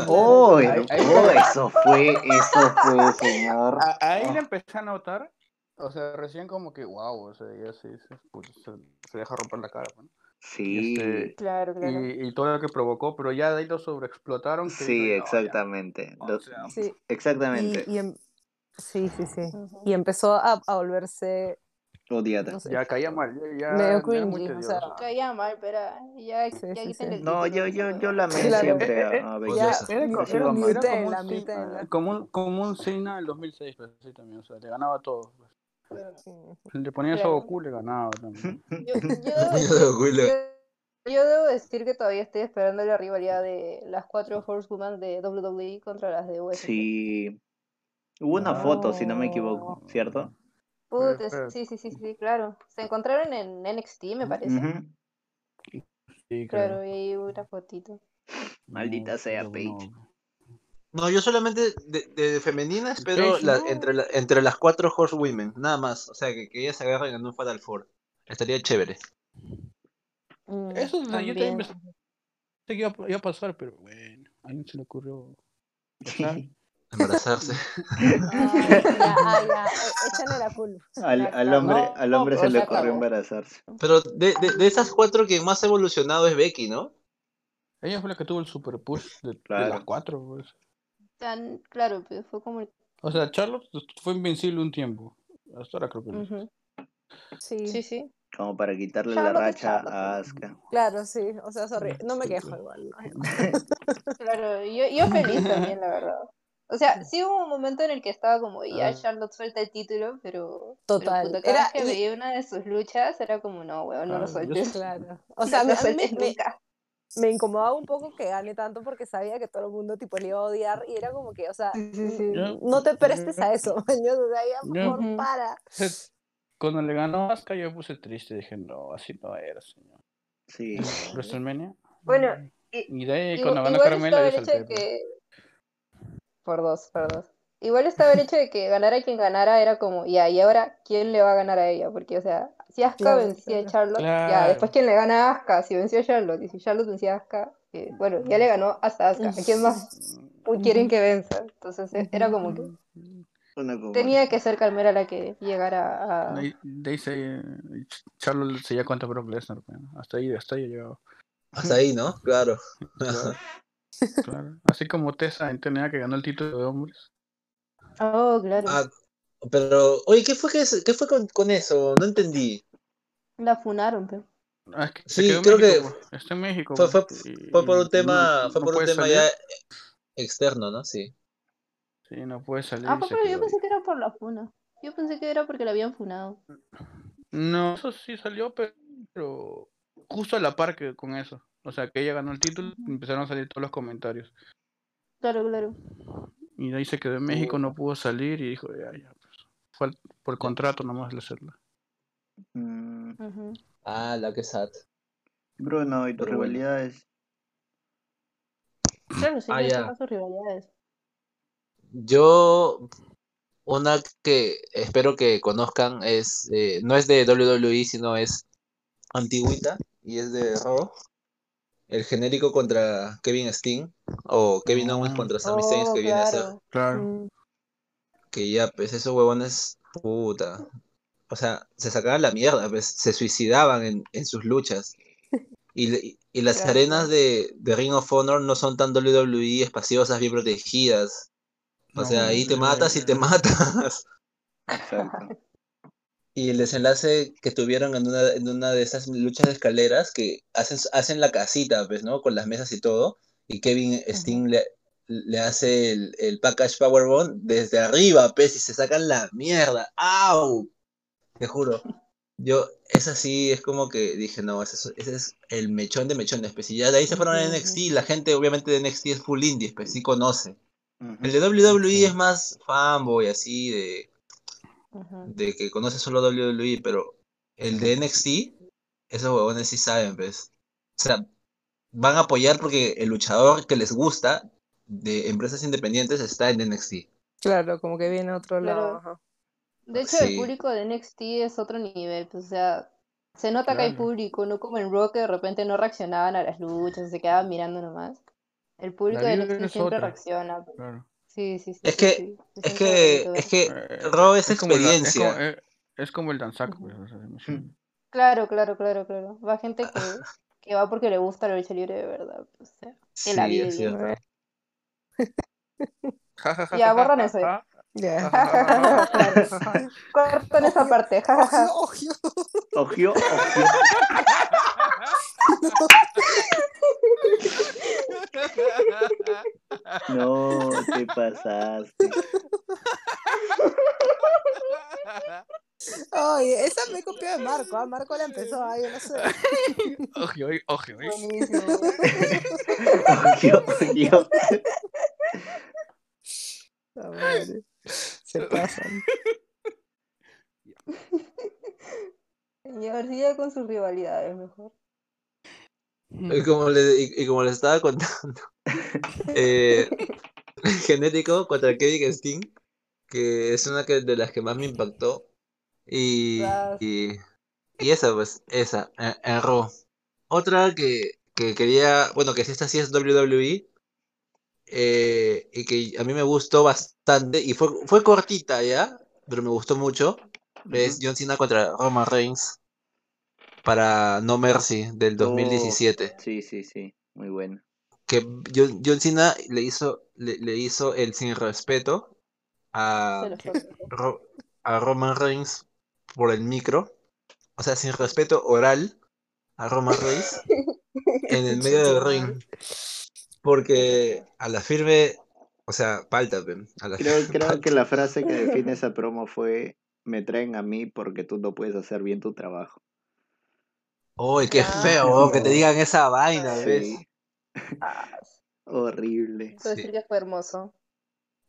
¡Oh! ahí- *laughs* oh, eso fue, eso fue, *laughs* señor. a- ahí le empecé a notar, o sea, recién como que, wow, o sea, ya se, se, pues, se, se deja romper la cara, ¿no? Sí, Este, Claro, claro. y, y todo lo que provocó, pero ya de ahí lo sobreexplotaron. sí, exactamente. O Lo- sea, Sí, exactamente. y, y em- sí, sí, sí. Y empezó a, a volverse, Odiada. no sé, Ya caía mal, ya, Medio cringy, o sea. Caía mal, pero ya, Sí, ya sí, sí. el No, título, yo, yo, yo la amé Claro. siempre a, Eh, eh, a eh, Becky. ya, Odiosa. Era, co- Sí, era- vamos. era como un, como, un, como un Cena del 2006, pues, así también, o sea, le ganaba a todos. pues. Sí. Le ponía eso a Claro. Goku, le ganaba también. *laughs* Yo, yo *laughs* debo Yo decir, debo que todavía estoy esperando la rivalidad de las cuatro Horsewomen de WWE contra las de UFC. Sí. Hubo una foto, si no me equivoco. ¿cierto? Puta, sí, sí, sí, sí, claro. Se encontraron en NXT, me parece. Sí, Claro, y ahí hubo una fotito. Maldita No, sea, Paige. no. No, yo solamente de, de femenina espero la- entre, la- entre las cuatro Horsewomen, nada más. O sea, que, que ellas se agarren en un Fatal Four. Estaría chévere. Mm, Eso yo también pensé que iba, a- iba a pasar, pero bueno, a alguien se le ocurrió. *laughs* Embarazarse. Ay, ya, *laughs* ya, échale la culpa. Al, hombre, no, al hombre no, se pero le ocurrió embarazarse. Pero de, de, de esas cuatro, quien más ha evolucionado es Becky, ¿no? Ella fue la que tuvo el super push de, las cuatro. Pues. Tan- claro, pues fue como el... O sea, Charlotte fue invencible un tiempo. Hasta ahora creo que no. Ujú. Sí, Sí, sí. Como para quitarle Charlotte la racha a pues. Asuka. claro, sí. O sea, sorry, no me quejo igual. ¿no? *laughs* Claro, yo, yo feliz también, la verdad. O sea, sí hubo un momento en el que estaba como, ya Ah. Charlotte suelta el título, pero... Total, Pero era- que y- veía una de sus luchas, era como, no, weón, no Ah, lo yo sueltes. *laughs* Claro. O sea, no me- lo me, sueltes me- nunca. me incomodaba un poco que gane tanto porque sabía que todo el mundo tipo le iba a odiar y era como que, o sea, Sí, sí, sí. No te prestes a eso, mañana, o sea, ya por favor, para. Cuando le ganó Asuka yo me puse triste. Dije, no, así no era, señor. Sí. WrestleMania. Bueno, y- Y de ahí, cuando ganó Carmela, yo salté. que... Por dos, por dos. Igual estaba el hecho de que ganara quien ganara, era como, ya, y ahora, ¿quién le va a ganar a ella? Porque, o sea, si Asuka Claro, vencía a claro. Charlotte, ya, Claro. después quién le gana a Asuka, si venció a Charlotte, y si Charlotte vencía a Asuka, eh, bueno, ya le ganó hasta Asuka, ¿a quién más quieren que venza? Entonces, eh, era como que tenía que ser Carmela la que llegara a... Se, Charlotte se ya cuenta Brock Lesnar. Hasta ahí, hasta ahí llegado. Hasta ahí, ¿no? Claro. Claro. Así como Tessa en TNA que ganó el título de hombres. Oh, claro. Ah, pero, oye, ¿qué fue, que, qué fue con, con eso? No entendí. La funaron, pero... Ah, es que Sí, creo México, que pues. Está en México. Fue, fue, pues, y- fue por un tema, no- fue no por un tema salir. ya externo, ¿no? Sí. Sí, no puede salir. Ah, se pero yo pensé ahí. que era por la funa. Yo pensé que era porque la habían funado. No, eso sí salió, pero, pero justo a la par que con eso. O sea, que ella ganó el título, empezaron a salir todos los comentarios. Claro, claro. Y de ahí se quedó en México, no pudo salir y dijo, ya, ya, pues, fue al- por contrato nomás le hacerlo. Mm. Ah, la que sad. Bruno, ¿y tus rivalidades? Claro, sí, Ah, ya sus rivalidades. Yo, una que espero que conozcan es, eh, no es de WWE, sino es antigüita y es de Raw. El genérico contra Kevin Steen o Kevin Owens Ah. contra Sami Zayn Oh, que viene a ser claro. Claro. Mm, que ya, pues esos huevones, puta. O sea, se sacaban la mierda, pues se suicidaban en, en sus luchas. Y, y las Claro, arenas de, de Ring of Honor no son tan WWE espaciosas, bien protegidas. O No, sea, ahí te matas y te matas. Exacto. Y el desenlace que tuvieron en una, en una de esas luchas de escaleras que hacen, hacen la casita, pues, ¿no? Con las mesas y todo. Y Kevin Sting le, le hace el, el package Powerbomb desde arriba, pues, y se sacan la mierda. ¡Au! Te juro. Yo, es así, es como que dije, no, ese es, ese es el mechón de mechones. Pues, y ya de ahí se fueron a NXT. La gente, obviamente, de NXT es full indie, pues, sí conoce. El de WWE es más fanboy, así, de, De que conoce solo WWE, pero el de NXT, esos huevones sí saben, pues. O sea, van a apoyar porque el luchador que les gusta de empresas independientes está en NXT. Claro, como que viene a otro Claro. lado. ajá. De hecho, Sí. el público de NXT es otro nivel, pues, o sea, se nota que hay Claro. público, no como en Raw que de repente no reaccionaban a las luchas, se quedaban mirando nomás. El público de NXT siempre otra. reacciona. pues. Claro. Sí, sí, sí. Es sí, que- sí, se Es que, bonito es que Eh, Raw es como la- experiencia. como, eh, es como el danzac, pues. O sea. Claro, claro, claro, claro. Va gente que, que va porque le gusta la lucha libre de verdad. o sea, que la Sí, vive es Ya, borran eso. Cortan esa parte. Ojo, ojo. *laughs* No, te pasaste. Oye, esa me copió de Marco, ¿ah? Marco la empezó, ah, yo no sé. Ojo, ojo, ojo. Buenísimo. Ojo, ojo. Ah, madre. Se pasan. Señor, siga con sus rivalidades mejor. Y como, le, y, y como les estaba contando, *laughs* eh, *laughs* genético contra Kevin Sting, que es una que, de las que más me impactó. Y, y, y esa, pues, esa, en, en Raw. Otra que, que quería, bueno, que si esta sí es WWE, eh, y que a mí me gustó bastante, y fue, fue cortita ya, pero me gustó mucho, es John Cena contra Roman Reigns para No Mercy del 2017 Sí, sí, sí. Muy bueno. que John, John Cena le hizo, le, le hizo el sin respeto a. Ro- a Roman Reigns por el micro, o sea, sin respeto oral a Roman Reigns *laughs* en el medio del ring, porque a la firme, o sea, falta, pe, a la Creo, firme creo que la frase que define esa promo fue me traen a mí porque tú no puedes hacer bien tu trabajo. Uy, qué Ah. feo, oh, que te digan esa vaina, ¿ves? Sí, Ah, horrible. puedo Sí. decir que fue hermoso.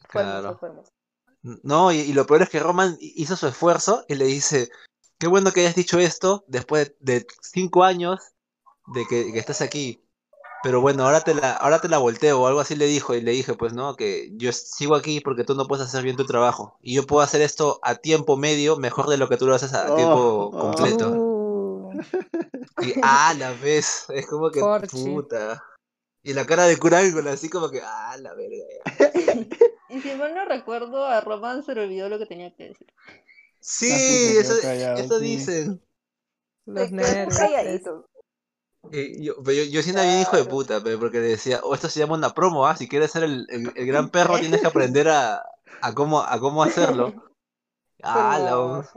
Fue hermoso, Claro. fue hermoso. No, y, y lo peor es que Roman hizo su esfuerzo y le dice, qué bueno que hayas dicho esto después de, de cinco años de que, que estás aquí. Pero bueno, ahora te la, ahora te la volteo o algo así le dijo y le dije, pues no, que yo sigo aquí porque tú no puedes hacer bien tu trabajo. Y yo puedo hacer esto a tiempo medio mejor de lo que tú lo haces a Oh, tiempo oh. *laughs* Y *laughs* ah, la vez, es como que puta. Y la cara de Curángula así como que, ah, la verga. *laughs* Y si mal no recuerdo, a Roman se le olvidó lo que tenía que decir. Sí, eso, callado, eso sí. dicen. los nervios. Y yo, pero yo, yo siendo bien hijo de puta, porque le decía, oh, esto se llama una promo, ¿ah? Si quieres ser el, el- el gran perro tienes que aprender a, a cómo, a cómo hacerlo. Ah, la.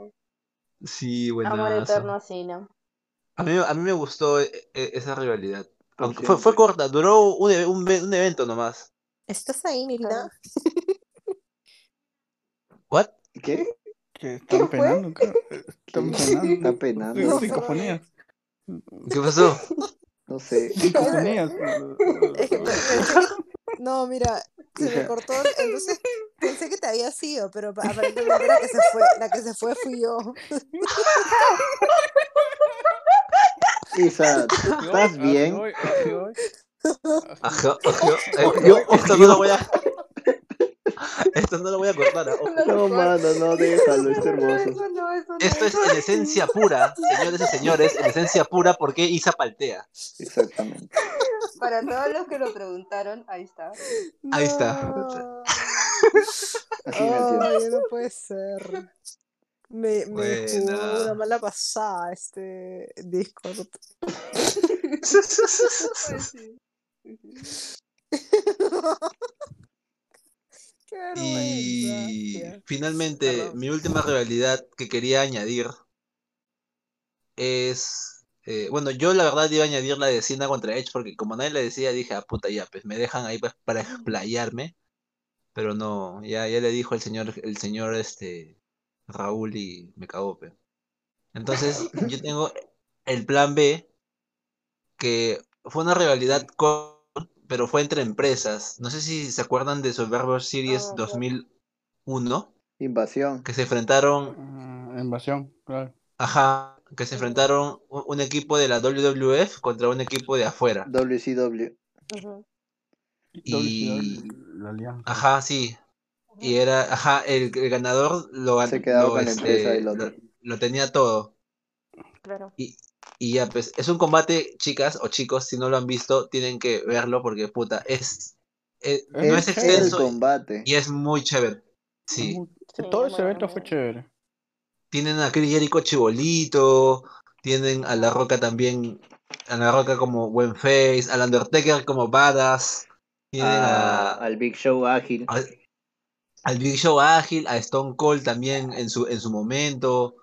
Sí, Amor buenazo. eterno a Cena. A mí, a mí me gustó e- e- esa rivalidad. Aunque fue, fue corta, duró un, un, un evento nomás. ¿Estás ahí, Nilda? *laughs* ¿What? ¿Qué? Que están penando. Están ¿Qué? *laughs* penando. Está penando. No, psicofonías. ¿Qué pasó? No sé. Psicofonías. *laughs* No, mira, se me cortó, entonces *laughs* pensé que te había sido, pero pa- aparentemente la que se fue, la que se fue fui yo. Isa, *laughs* ¿estás bien? Ajá, *laughs* ajá. Eh, Ojo, esto no lo voy a. *laughs* Esto no lo voy a cortar. ah. *laughs* No, mano, no, déjalo, está hermoso. Eso no, eso no, Esto es en esencia pura, señores y señores, en esencia pura, porque Isa paltea. Exactamente. Para todos los que lo preguntaron, ahí está. Ahí está. *laughs* No. Así puede ser. Me, me jugó una mala pasada este Discord. Pues sí. Y finalmente, mi última rivalidad que quería añadir es. eh, bueno, yo la verdad iba a añadir la de Cena contra Edge porque como nadie le decía, dije, ah, puta, ya, pues me dejan ahí pues, para explayarme. Pero no, ya, ya le dijo el señor, el señor este Raúl y me cagó, pe. Entonces, yo tengo el plan B, que fue una rivalidad *laughs* con, pero fue entre empresas. No sé si se acuerdan de Survivor Series Ah, claro. 2001, Invasión. que se enfrentaron Ah, invasión, claro. Ajá, que se enfrentaron un, un equipo de la WWF contra un equipo de afuera. WCW. Ujú. Y- La alianza. Ajá, sí. Y era, ajá, el, el ganador lo, Se quedaba lo, con la este, empresa del otro. lo- lo tenía todo. Claro. Y ya, pues, es un combate, chicas o chicos, si no lo han visto, tienen que verlo porque, puta, es, es- no es el extenso combate. y es muy chévere. Sí. Sí, Todo es ese evento fue chévere. Tienen a Chris Jericho chibolito, tienen a La Roca también, a La Roca como buen face, al Undertaker como badass, tienen a- a, al Big Show ágil. al, al Big Show ágil, a Stone Cold también en su, en su momento.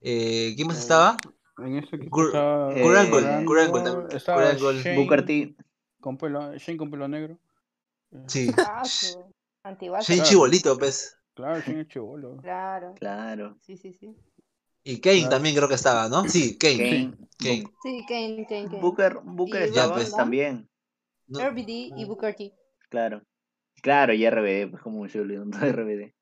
Eh, ¿Quién más Eh, estaba? En ese equipo estaba también, Shane Booker T. con pelo, Shane con pelo negro. Sí. Ah, Antiguazo. Shane Claro. Chibolito, pues. Claro, Shane es chivolo. Claro. Claro. Sí, sí, sí. Y Kane Claro. también creo que estaba, ¿no? Sí, Kane. Kane. Kane. Sí, Kane, Kane, Kane. Booker, estaba Van también. No, RBD y Booker T. Claro. Claro, y RBD, pues como se olvidó de RBD.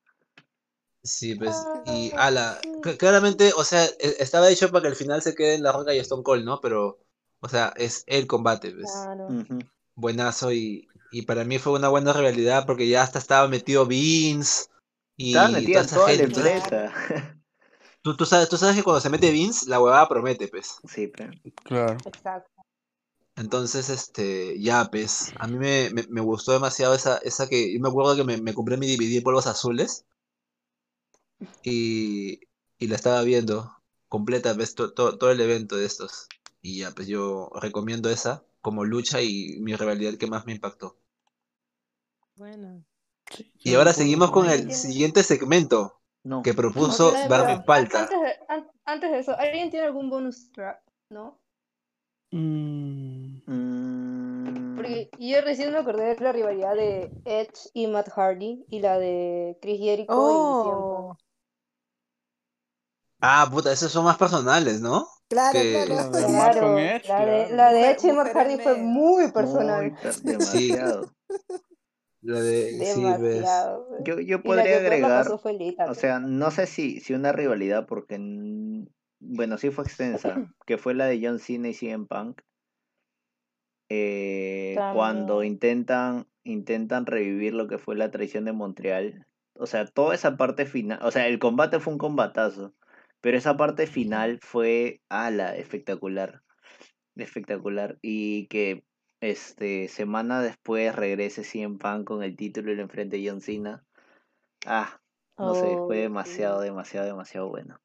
Sí, pues, y ala, cl- claramente, o sea, e- estaba hecho para que al final se queden La Roca y Stone Cold, ¿no? Pero, o sea, es el combate, pues, Claro. Buenazo y, y para mí fue una buena rivalidad porque ya hasta estaba metido Vince y Estaba toda esa toda la gente. empresa. *laughs* Tú, tú sabes, tú sabes que cuando se mete Vince, la huevada promete, pues. Sí, pero. Claro. Exacto. Entonces, este, ya, pues, a mí me, me, me gustó demasiado esa, esa que, yo me acuerdo que me, me compré mi DVD de polvos azules y, y la estaba viendo completa, pues, to- to- todo el evento de estos. Y ya, pues yo recomiendo esa como lucha y mi rivalidad que más me impactó. Bueno. Y ahora seguimos con el siguiente segmento No. que propuso pero Palta. Antes de, an- antes de eso, ¿alguien tiene algún bonus track? ¿No? Mm, Mm, Porque yo recién me acordé de la rivalidad de Edge y Matt Hardy y la de Chris Jericho y Oh. Ah, puta, esos son más personales, ¿no? claro, Que- La claro. de Mark con Claro, Edge, la de, claro. *laughs* la de Edge y Hardy fue muy personal. muy. La de. Demasiado. Yo, yo la podría la agregar, o sea, no sé si, si una rivalidad, porque, bueno, sí fue extensa, *clears throat* que fue la de John Cena y CM Punk. eh, cuando intentan, intentan revivir lo que fue la traición de Montreal. O sea, toda esa parte final, o sea, el combate fue un combatazo, pero esa parte final fue, ala, espectacular. Espectacular. Y que este semana después regrese CM Punk con el título y lo enfrente a John Cena. Ah, no sé, Oh, fue sí. demasiado, demasiado, demasiado bueno.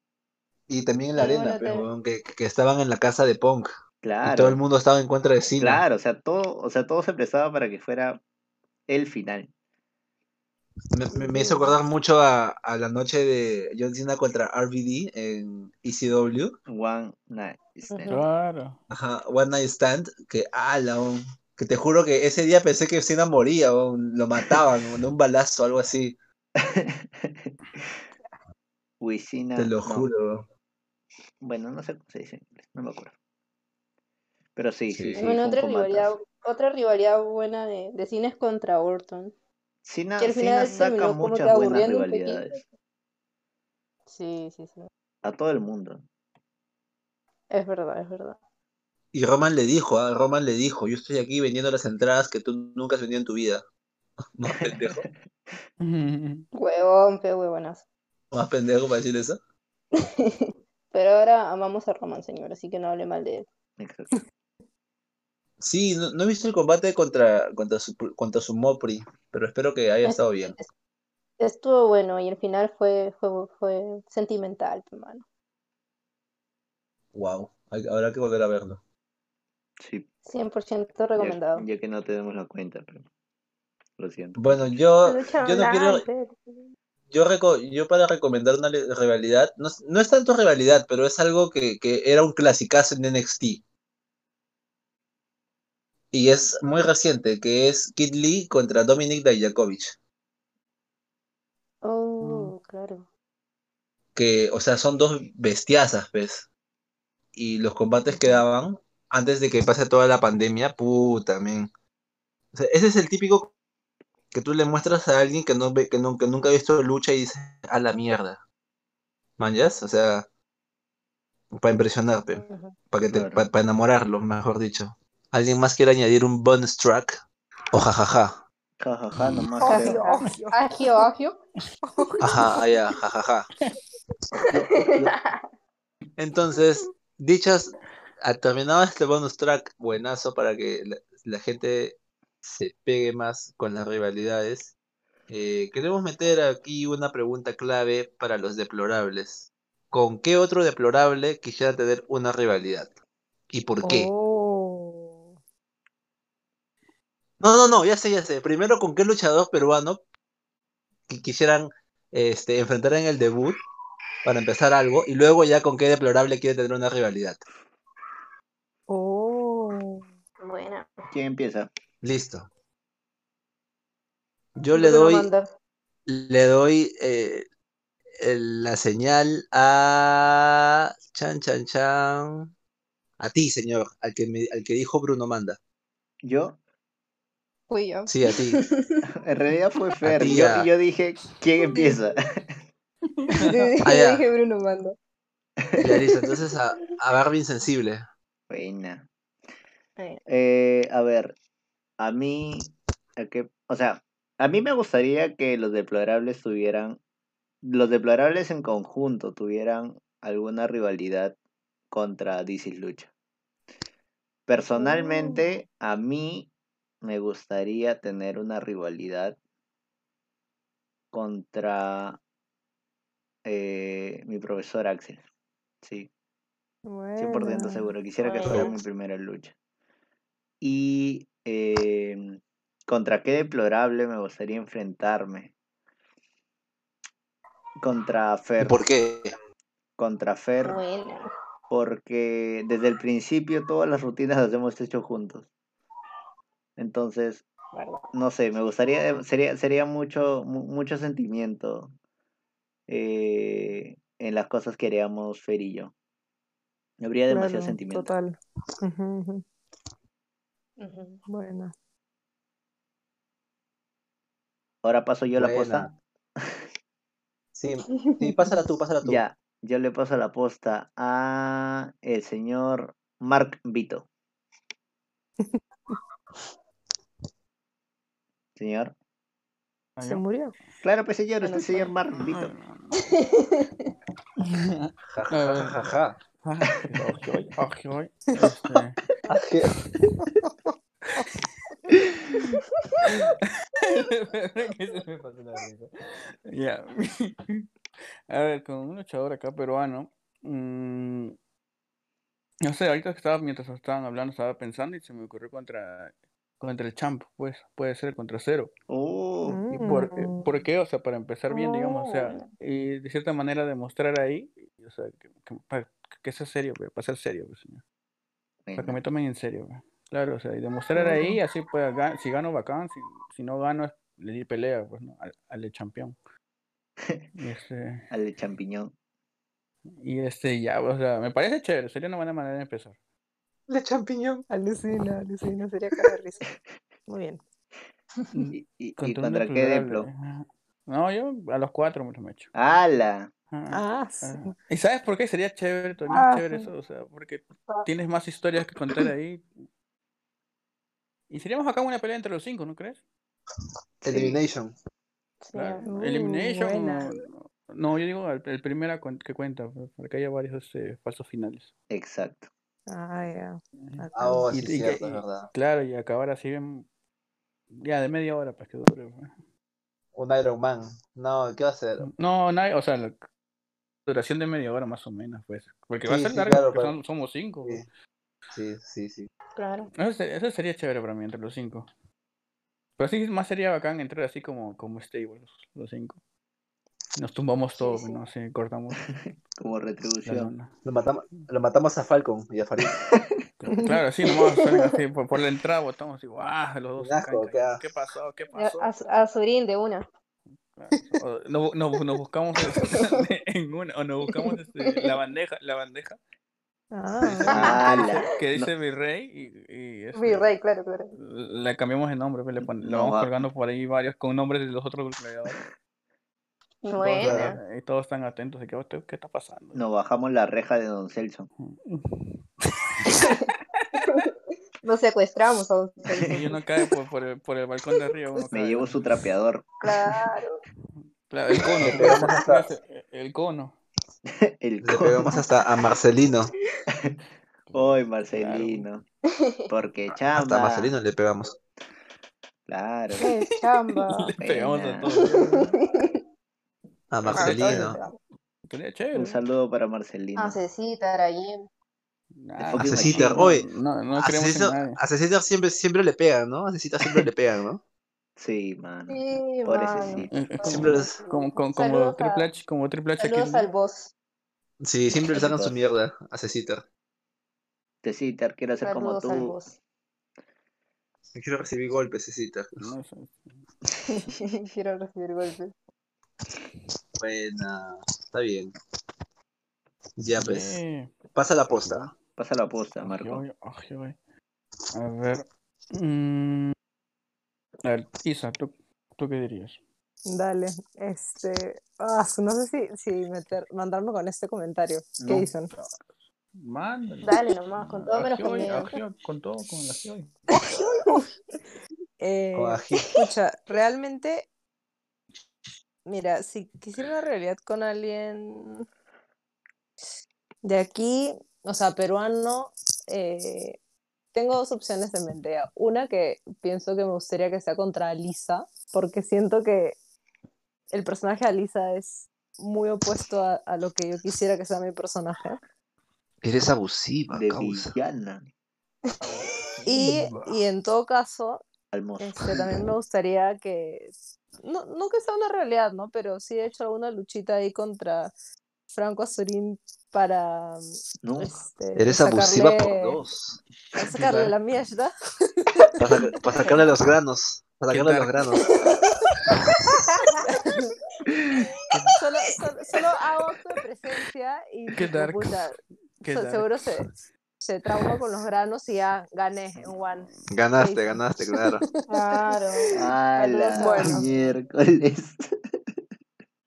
Y también en la arena, que, que estaban en la casa de Punk. Y todo el Claro, mundo estaba en contra de Cena. claro, o sea, todo, o sea, todo se prestaba para que fuera el final. Me, hizo acordar mucho a, a la noche de John Cena contra RVD en ECW. One night stand. Claro. Ajá, One Night Stand. Que, ala, que te juro que ese día pensé que Cena moría, weón, lo mataban, de un balazo, algo así. *laughs* Wisina, Te lo no, juro. Bueno, no sé cómo se dice en inglés, no me acuerdo. Pero sí, sí, Sí. sí, Bueno, rivalidad, otra rivalidad buena de, de cine es contra Orton. Cena, Que al saca muchas buenas rivalidades Sí, sí, sí. a todo el mundo. Es verdad, es verdad. Y Roman le dijo, ah, Roman le dijo, yo estoy aquí vendiendo las entradas que tú nunca has vendido en tu vida. *laughs* Más pendejo. *laughs* Huevón, pe huevonazo. Más pendejo para decir eso. *laughs* Pero ahora amamos a Roman, señor, así que no hable mal de él. Exacto. Sí, no, no he visto el combate contra, contra, su, contra su Mopri, pero espero que haya Es- estado bien. es- Estuvo bueno y el final fue, fue, fue sentimental, hermano. Wow, habrá que volver a verlo. Sí, 100% ya, recomendado. ya que no tenemos la cuenta, pero Lo siento. Bueno, yo, yo no quiero, yo, reco- yo para recomendar una rivalidad, no, es- no es tanto rivalidad, pero es algo que, que era un clasicazo en NXT. Y es muy reciente, que es Kid Lee contra Dominic Dijakovic. Oh, claro. Que, o sea, son dos bestiazas, ¿ves? Y los combates que daban antes de que pase toda la pandemia, puta, men. O sea, ese es el típico que tú le muestras a alguien que, no ve, que, no- que nunca ha visto lucha y dice, a la mierda. ¿Manjas? O sea, para impresionarte, para que te, Claro. para enamorarlo, mejor dicho. ¿Alguien más quiere añadir un bonus track? O jajaja. Ja, ja, ja, nomás Agio, creo. agio. Ajá, ah, ya, jajaja. Entonces, dichas, ha terminado este bonus track, buenazo para que la, la gente se pegue más con las rivalidades. eh, queremos meter aquí una pregunta clave para los deplorables. ¿Con qué otro deplorable quisiera tener una rivalidad? ¿Y por qué? Oh. No, no, no, ya sé, ya sé. Primero, ¿con qué luchador peruano que quisieran este, enfrentar en el debut para empezar algo? Y luego ya con qué deplorable quiere tener una rivalidad. Oh. Buena. ¿Quién empieza? Listo. Yo le doy, le doy eh, el- la señal a Chan Chan Chan. A ti, señor, al que me, al que dijo Bruno Manda. ¿Yo? Fui yo. Sí, a ti. *laughs* En realidad fue Fer. ti Yo, yo dije, ¿quién empieza? *laughs* *laughs* Yo Ah, ya. dije Bruno Manda. Ya listo. Entonces a, a Barbie Insensible. Buena. Eh, a ver, a mí, a qué- o sea, a mí me gustaría que los deplorables tuvieran, los deplorables en conjunto tuvieran alguna rivalidad contra DC Lucha. Personalmente, a mí me gustaría tener una rivalidad contra eh, mi profesor Axel. Sí, 100% Buena. seguro. Quisiera que Bueno. fuera mi primera lucha. Y eh, contra qué deplorable me gustaría enfrentarme. Contra ¿Y Fer. por qué? Contra Fer. buena. Porque desde el principio todas las rutinas las hemos hecho juntos. Entonces, ¿verdad? no sé, me gustaría, sería, sería mucho, mu- mucho sentimiento eh, en las cosas que haríamos Fer y yo. Habría demasiado Claro, sentimiento. Total. Buena. Ahora paso yo la posta. *laughs* Sí, sí, *laughs* pásala tú, pásala tú. Ya, yo le paso la posta a el señor Mark Vito. *laughs* Señor. Se murió. Claro, pues señor, el señor fue- Mark Vito. Ja, ja, ja, ja, ja. Ajoy, ajoy. *laughs* Que se me pasó la risa. Ya. A ver, con un luchador acá peruano. mm, no sé, ahorita que estaba, mientras estaban hablando, estaba pensando y se me ocurrió contra, contra el champ, pues, puede ser contra cero. Oh, ¿Y por, eh, Mm. por qué? O sea, para empezar bien, digamos, o sea, Oh. y de cierta manera demostrar ahí, o sea, que, que, para que sea serio, para ser serio, pues, señor. Para que me tomen en serio, pues. Claro, o sea, y demostrar ahí, así pues, ga- si gano, bacán, si, si no gano, le di pelea, pues, ¿no? Al, al. *laughs* Y este, Al de champiñón. y este, ya, o sea, me parece chévere, sería una buena manera de empezar. De champiñón. Alucina, alucina, sería cara de risa. Muy bien. ¿Y, y- y Contra qué? Ajá. No, yo a los cuatro me los mecho. ¡Hala! Ajá. Ah, sí. ¿Y sabes por qué sería chévere? Ah, chévere sí. eso, o sea, porque tienes más historias que contar ahí. Y seríamos acá una pelea entre los cinco, ¿no crees? Elimination. Sí, Claro. Uh, Elimination. o- No, yo digo el, el primero cuen- que cuenta, porque haya varios este, falsos finales. Exacto. Ah, ya. Bacán. Ah, oh, Y- sí, y cierto, es y- verdad. Claro, y acabar así bien. Ya, de media hora, pues que dure. pues. Un Iron Man. No, ¿qué va a hacer? No, nadie, o sea, la duración de media hora más o menos, pues. Porque va a ser sí, largo, claro, porque pero- son- somos cinco. Sí. pues. Sí, sí, sí. claro. Eso, eso sería chévere para mí, entre los cinco. Pero sí, más sería bacán entrar así como, como stable, los, los cinco. Nos tumbamos todos, sí. ¿no? Sí, cortamos *laughs* Como retribución. Lo matamos, lo matamos a Falcon y a Farid. *laughs* Claro, sí, nomás así, por, por la entrada botamos así, ¡guau! Los dos Asco, qué cayendo. asco. ¿Qué pasó? ¿Qué pasó? a, a Surin de una. Claro, o no- no- nos buscamos *laughs* en una, o nos buscamos este, la bandeja, la bandeja Ah, ¡Hala! que dice virrey y, y este, Virrey, claro, claro. le cambiamos de nombre, pues, le, pon- le No vamos va. colgando por ahí varios con nombres de los otros gladiadores. Eh, y todos están atentos de que, ¿qué, qué está pasando? Nos bajamos la reja de Don Celso. *laughs* Nos secuestramos a *laughs* un Y uno cae por, por, el, por el balcón de arriba. Me cae, llevo su trapeador. Claro. Claro, el cono, Le pegamos hasta- el cono. *laughs* El Le pegamos hasta a Marcelino. Hoy, Marcelino. Porque Hasta a chamba. Marcelino le pegamos. Claro. Qué chamba. Le pegamos a Buena. todos. A Marcelino. Un saludo para Marcelino. A Cecita, Arayem. Nah, fucking A Cecita, machine. oye. No, no A creemos en Cecita, nadie. a Cecita siempre, siempre le pegan, ¿no? A Cecita siempre le pegan, ¿no? Sí, man. Sí, Pobre mano. Cecita. Eh, eh, Siempre como, como, como, Triple H, como Triple H aquí. Saludos al boss. Sí, siempre le sacan su mierda a Cecita. Cecita, quiero ser como tú. quiero recibir golpes, Cecita. No sé. *laughs* Quiero recibir golpes. Buena. Está bien. Ya pues. Sí. Pasa la posta. Pasa la posta, Marco. ay, ay, ay. A ver. mm, a ver, Isa, ¿tú, ¿tú qué dirías? Dale, este, ah, no sé si, si meter, mandarme con este comentario. ¿Qué No. dicen? Mándale. Dale nomás, con todo menos conmigo. con todo, con la. *laughs* Eh, escucha, realmente, mira, si quisiera una realidad con alguien de aquí, o sea, peruano, eh, tengo dos opciones en mente. Una que pienso que me gustaría que sea contra Alisa, porque siento que el personaje de Alisa es muy opuesto a, a lo que yo quisiera que sea mi personaje. Eres abusiva, De causa. villana. *laughs* Y, y en todo caso, Almozo. Este, también *laughs* me gustaría que, no, no que sea una realidad, ¿no? Pero sí he hecho alguna luchita ahí contra Franco Azurín para No. este, Eres abusiva por sacarle- dos. para sacarle la mierda. Para, para sacarle los granos. Para ¿Qué sacarle tal? los granos. *laughs* Solo, solo, solo hago de presencia y Qué tipo, dark. puta, Qué se- dark. seguro se, se trauma con los granos y ya gané en one. Ganaste, Sí. ganaste, claro. *laughs* Claro. A la Saludos, bueno. miércoles.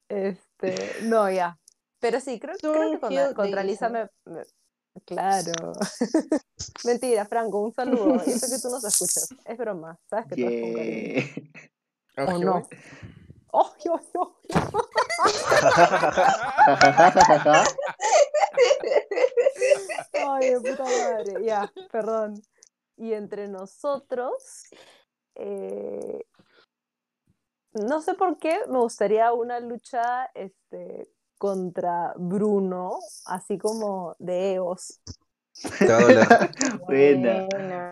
Este, no, ya. Pero sí, creo, creo que contra, contra Lisa me, me- Claro. *laughs* Mentira, Franco, un saludo. Yo sé que tú nos escuchas. Es broma. Sabes que tú eres con cariño. Yeah. ¿O Ají no? ¡Oh, yo, yo! *laughs* Ay, de puta madre. Ya, perdón. Y entre nosotros, eh, no sé por qué, me gustaría una lucha este, contra Bruno, así como de Eos. Te va a doler. *laughs* Buena.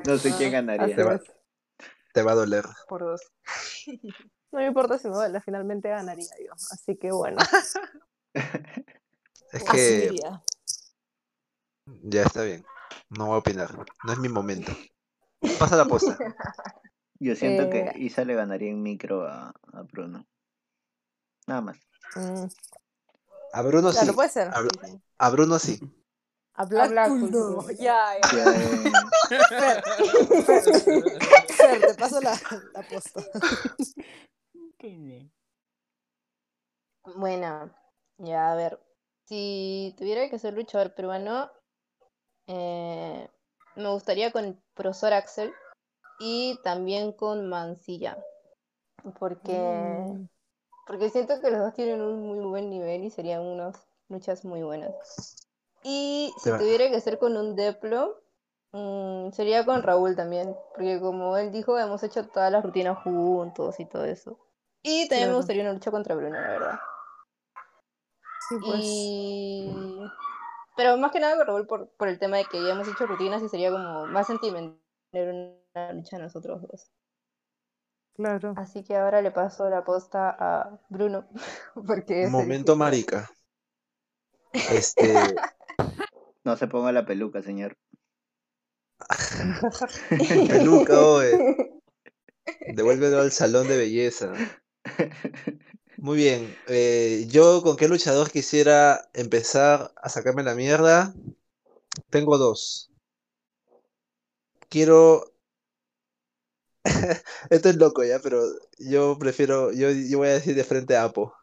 No sé quién ganaría. Te va-. Te va a doler. Por dos. *laughs* No me importa si me duele, finalmente ganaría yo. Así que bueno, *laughs* Es que ya está bien. No voy a opinar. No es mi momento. Pasa la posta. *laughs* Yo siento Eh, que Isa le ganaría en micro a, a Bruno. Nada más. Mm, A Bruno sí. claro, puede ser. A, Bru- sí, sí. a Bruno sí. A sí. Ya, ya. Ya, Fer, Fer, Fer, te paso la, la posta. *laughs* Bueno, ya a ver. Si tuviera que ser luchador peruano, eh, me gustaría con el profesor Axel y también con Mancilla. Porque, Mm. porque siento que los dos tienen un muy buen nivel y serían unas luchas muy buenas. Y si tuviera que ser con un Deplo, mm, sería con Raúl también. Porque como él dijo, hemos hecho todas las rutinas juntos y todo eso. Y también me Claro. gustaría una lucha contra Bruno, la verdad. Sí, pues. Y... Pero más que nada con Raúl por, por el tema de que ya hemos hecho rutinas y sería como más sentimental una lucha nosotros dos. Claro. Así que ahora le paso la posta a Bruno. *laughs* Porque es el Momento que- marica. *laughs* Este, No se ponga la peluca, señor. *laughs* peluca, oe. Devuélvelo al salón de belleza. *laughs* Muy bien. eh, yo con qué luchador quisiera empezar a sacarme la mierda. Tengo dos. Quiero. *laughs* Esto es loco ya, pero yo prefiero. Yo, yo voy a decir de frente a Apo.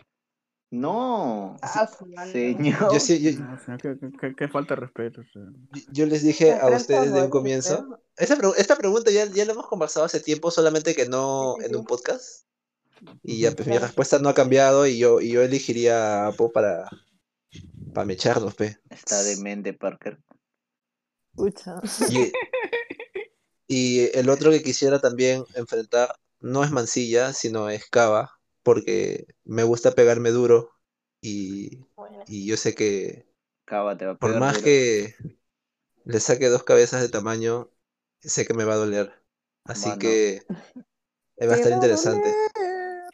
No, Ah, señor. Yo, sí- yo- No, o sea, qué, qué- qué- qué falta de respeto. o sea. yo les dije a ustedes de un comienzo. Esta, pre- esta pregunta ya, ya la hemos conversado hace tiempo, solamente que no en un podcast. Y ya, pues mi respuesta no ha cambiado y yo, y yo elegiría a Apo para, para mecharnos, pe. Está demente, Parker. Pucha. Y, y el otro que quisiera también enfrentar no es Mancilla, sino es Cava, porque me gusta pegarme duro y, Bueno, y yo sé que Cava te va a por pegar más duro. que le saque dos cabezas de tamaño, sé que me va a doler. Así Mano. que eh, va a estar interesante.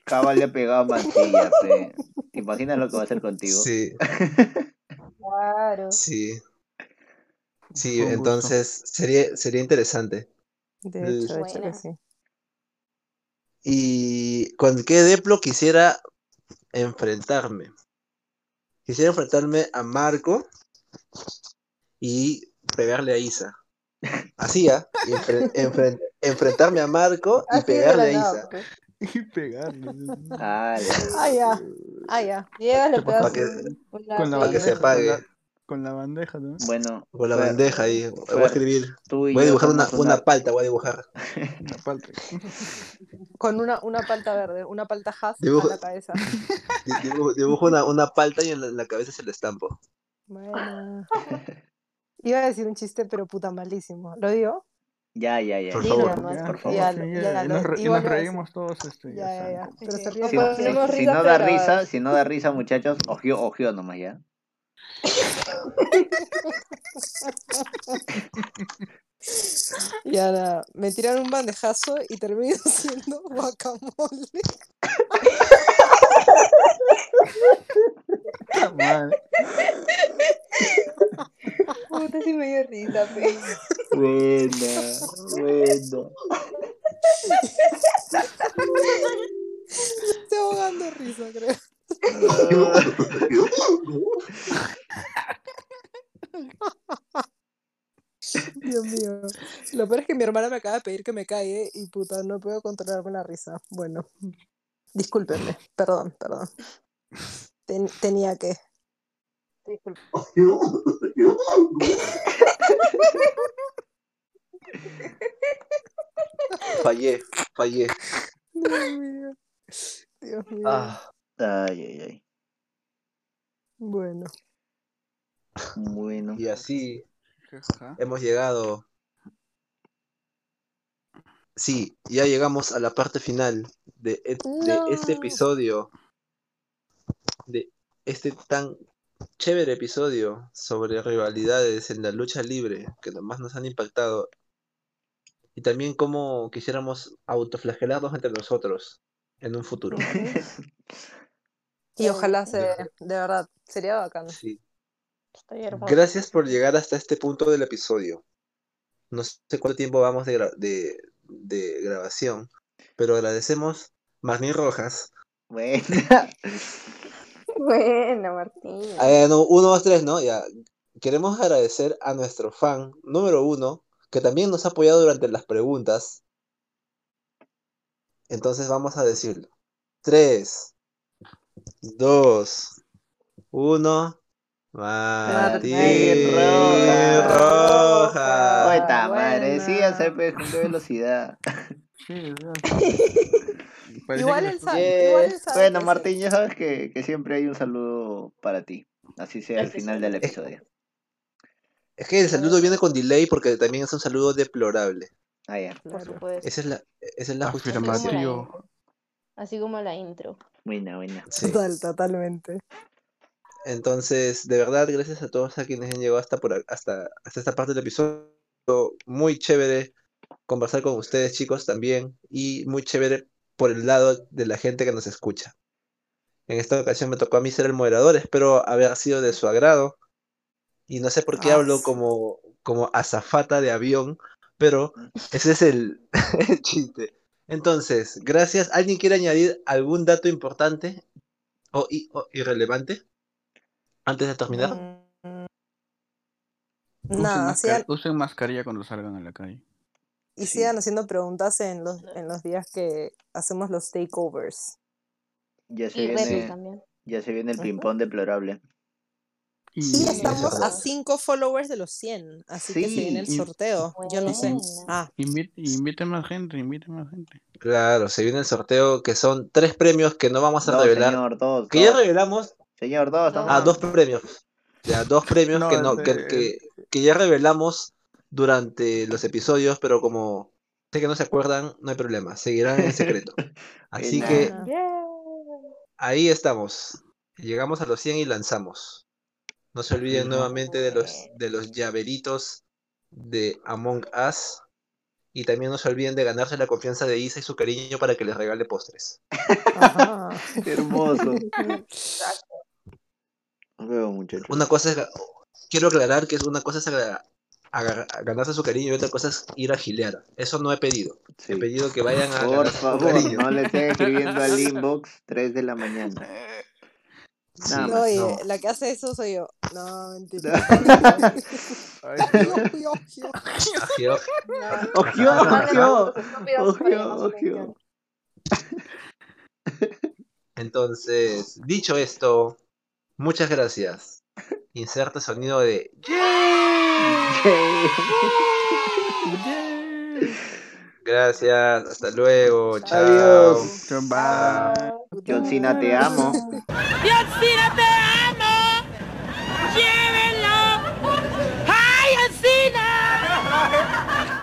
Cava le ha pegado a Mancilla, *laughs* pe. ¿Te imaginas lo que va a hacer contigo? Sí, *laughs* claro. sí. Sí, Con gusto. entonces sería, sería interesante. De hecho, de hecho que sí. ¿Y con qué Deplo quisiera enfrentarme? Quisiera enfrentarme a Marco y pegarle a Isa. Así, ¿ah? Enfrentarme a Marco y *laughs* Así pegarle a Isa. pues. Y pegarle. Ah, Ah, ya. Ah, ya. Llegas, le pegas una Con la Para que se bandeja. apague. Con la, con la bandeja, ¿no? bueno. Con la Fer, bandeja ahí. Voy a escribir. Voy a dibujar una, una palta, voy a dibujar. *laughs* La palta. Con una, una palta verde, una palta has Dibujo- a la cabeza. *laughs* Di- Dibujo, dibujo una, una palta y en la, en la cabeza se la estampo. Bueno. Iba a decir un chiste, pero puta malísimo. ¿Lo digo? Ya, ya, ya. Por ya. Favor. nomás, Ya, por sí, favor. Ya, sí, ya, ya, ya y nos, re- y reímos todos. Este, Ya, ya, ya. Pero se ríe Si, no da risa, si no da risa, muchachos, ojo, ojo nomás ya. Y ahora me tiran un bandejazo y termino *laughs* siendo guacamole. Puta sí me dio risa, pe. Buena, buena. Estoy ahogando risa, creo. Dios mío. Lo peor es que mi hermana me acaba de pedir que me calle y puta, no puedo controlarme la risa. Bueno, discúlpenme. Perdón, perdón. Ten- tenía que. Disculpa. *laughs* Fallé, fallé. Dios mío. Dios mío. Ah, Ay, ay, ay. Bueno. Bueno. y así hemos llegado. Sí, ya llegamos a la parte final de, e- de este episodio. De este tan chévere episodio sobre rivalidades en la lucha libre que nomás nos han impactado. Y también cómo quisiéramos autoflagelarnos entre nosotros en un futuro. *laughs* Y ojalá se. De verdad, sería bacán. Sí. Gracias por llegar hasta este punto del episodio. No sé cuánto tiempo vamos de, gra- de, de grabación, pero agradecemos Marnín Rojas. Buena. *laughs* *laughs* Buena, Martín. Ah, no, uno, dos, tres, ¿no? Ya. Queremos agradecer a nuestro fan número uno, que también nos ha apoyado durante las preguntas. Entonces vamos a decirlo. Tres, dos, uno. Martín Martín Rojas. Rojas. Oye, madre, sí, con qué velocidad. Sí, *laughs* *laughs* Igual que él le- sabe. Yeah. Igual él sabe Bueno, Martín, ya sabes que, que siempre hay un saludo para ti. Así sea al final sí. del episodio. Es que el saludo viene con delay porque también es un saludo deplorable. Ah, ya. Por supuesto. Esa es la, esa es la justificación. Así como la intro. Buena, buena. Sí. Total, totalmente. Entonces, de verdad, gracias a todos a quienes han llegado hasta por hasta, hasta esta parte del episodio. Muy chévere conversar con ustedes, chicos, también. Y muy chévere por el lado de la gente que nos escucha. En esta ocasión me tocó a mí ser el moderador, espero haber sido de su agrado. Y no sé por qué Ah, hablo como, como azafata de avión, pero ese es el, *laughs* el chiste. Entonces, gracias. ¿Alguien quiere añadir algún dato importante o, i- o irrelevante antes de terminar? Mm, Usen, Nada, mascar- sigan- usen mascarilla cuando salgan a la calle. Y Sí. sigan haciendo preguntas en los, en los días que hacemos los takeovers. Ya se Y viene, ya se viene el ping-pong deplorable. Y, eso estamos es a verdad. 5 followers de los 100, así que se viene el Sí, y- sorteo. Yo no sé. Ah, invite, invite más gente, invite más gente. Claro, se viene el sorteo que son tres premios que no vamos a Dos, revelar. señor, dos, Que ya dos. revelamos Señor, dos, estamos- Ah, dos premios. Ya, dos premios No, que, no, que, que, que ya revelamos durante los episodios, pero como sé que no se acuerdan, no hay problema, seguirán en secreto. *laughs* Así que Ah. ahí estamos. Llegamos a los 100 y lanzamos. No se olviden nuevamente de los, de los llaveritos de Among Us. Y también no se olviden de ganarse la confianza de Isa y su cariño para que les regale postres. Ajá. *laughs* Hermoso. Nos vemos, muchachos. Una cosa es, quiero aclarar que es una cosa es a ganarse su cariño y otra cosa es ir a gilear. Eso no he pedido. Sí. He pedido que vayan a Por su favor, cariño. no le estén escribiendo al *laughs* inbox 3 de la mañana. Sí, más. Oye, no. la que hace eso soy yo. No, mentira. Para llamar su ojo. atención. Entonces, dicho esto, muchas gracias. Inserta sonido de gracias, hasta luego, chao. Adiós. Bye. John Cena, te amo. Dios, te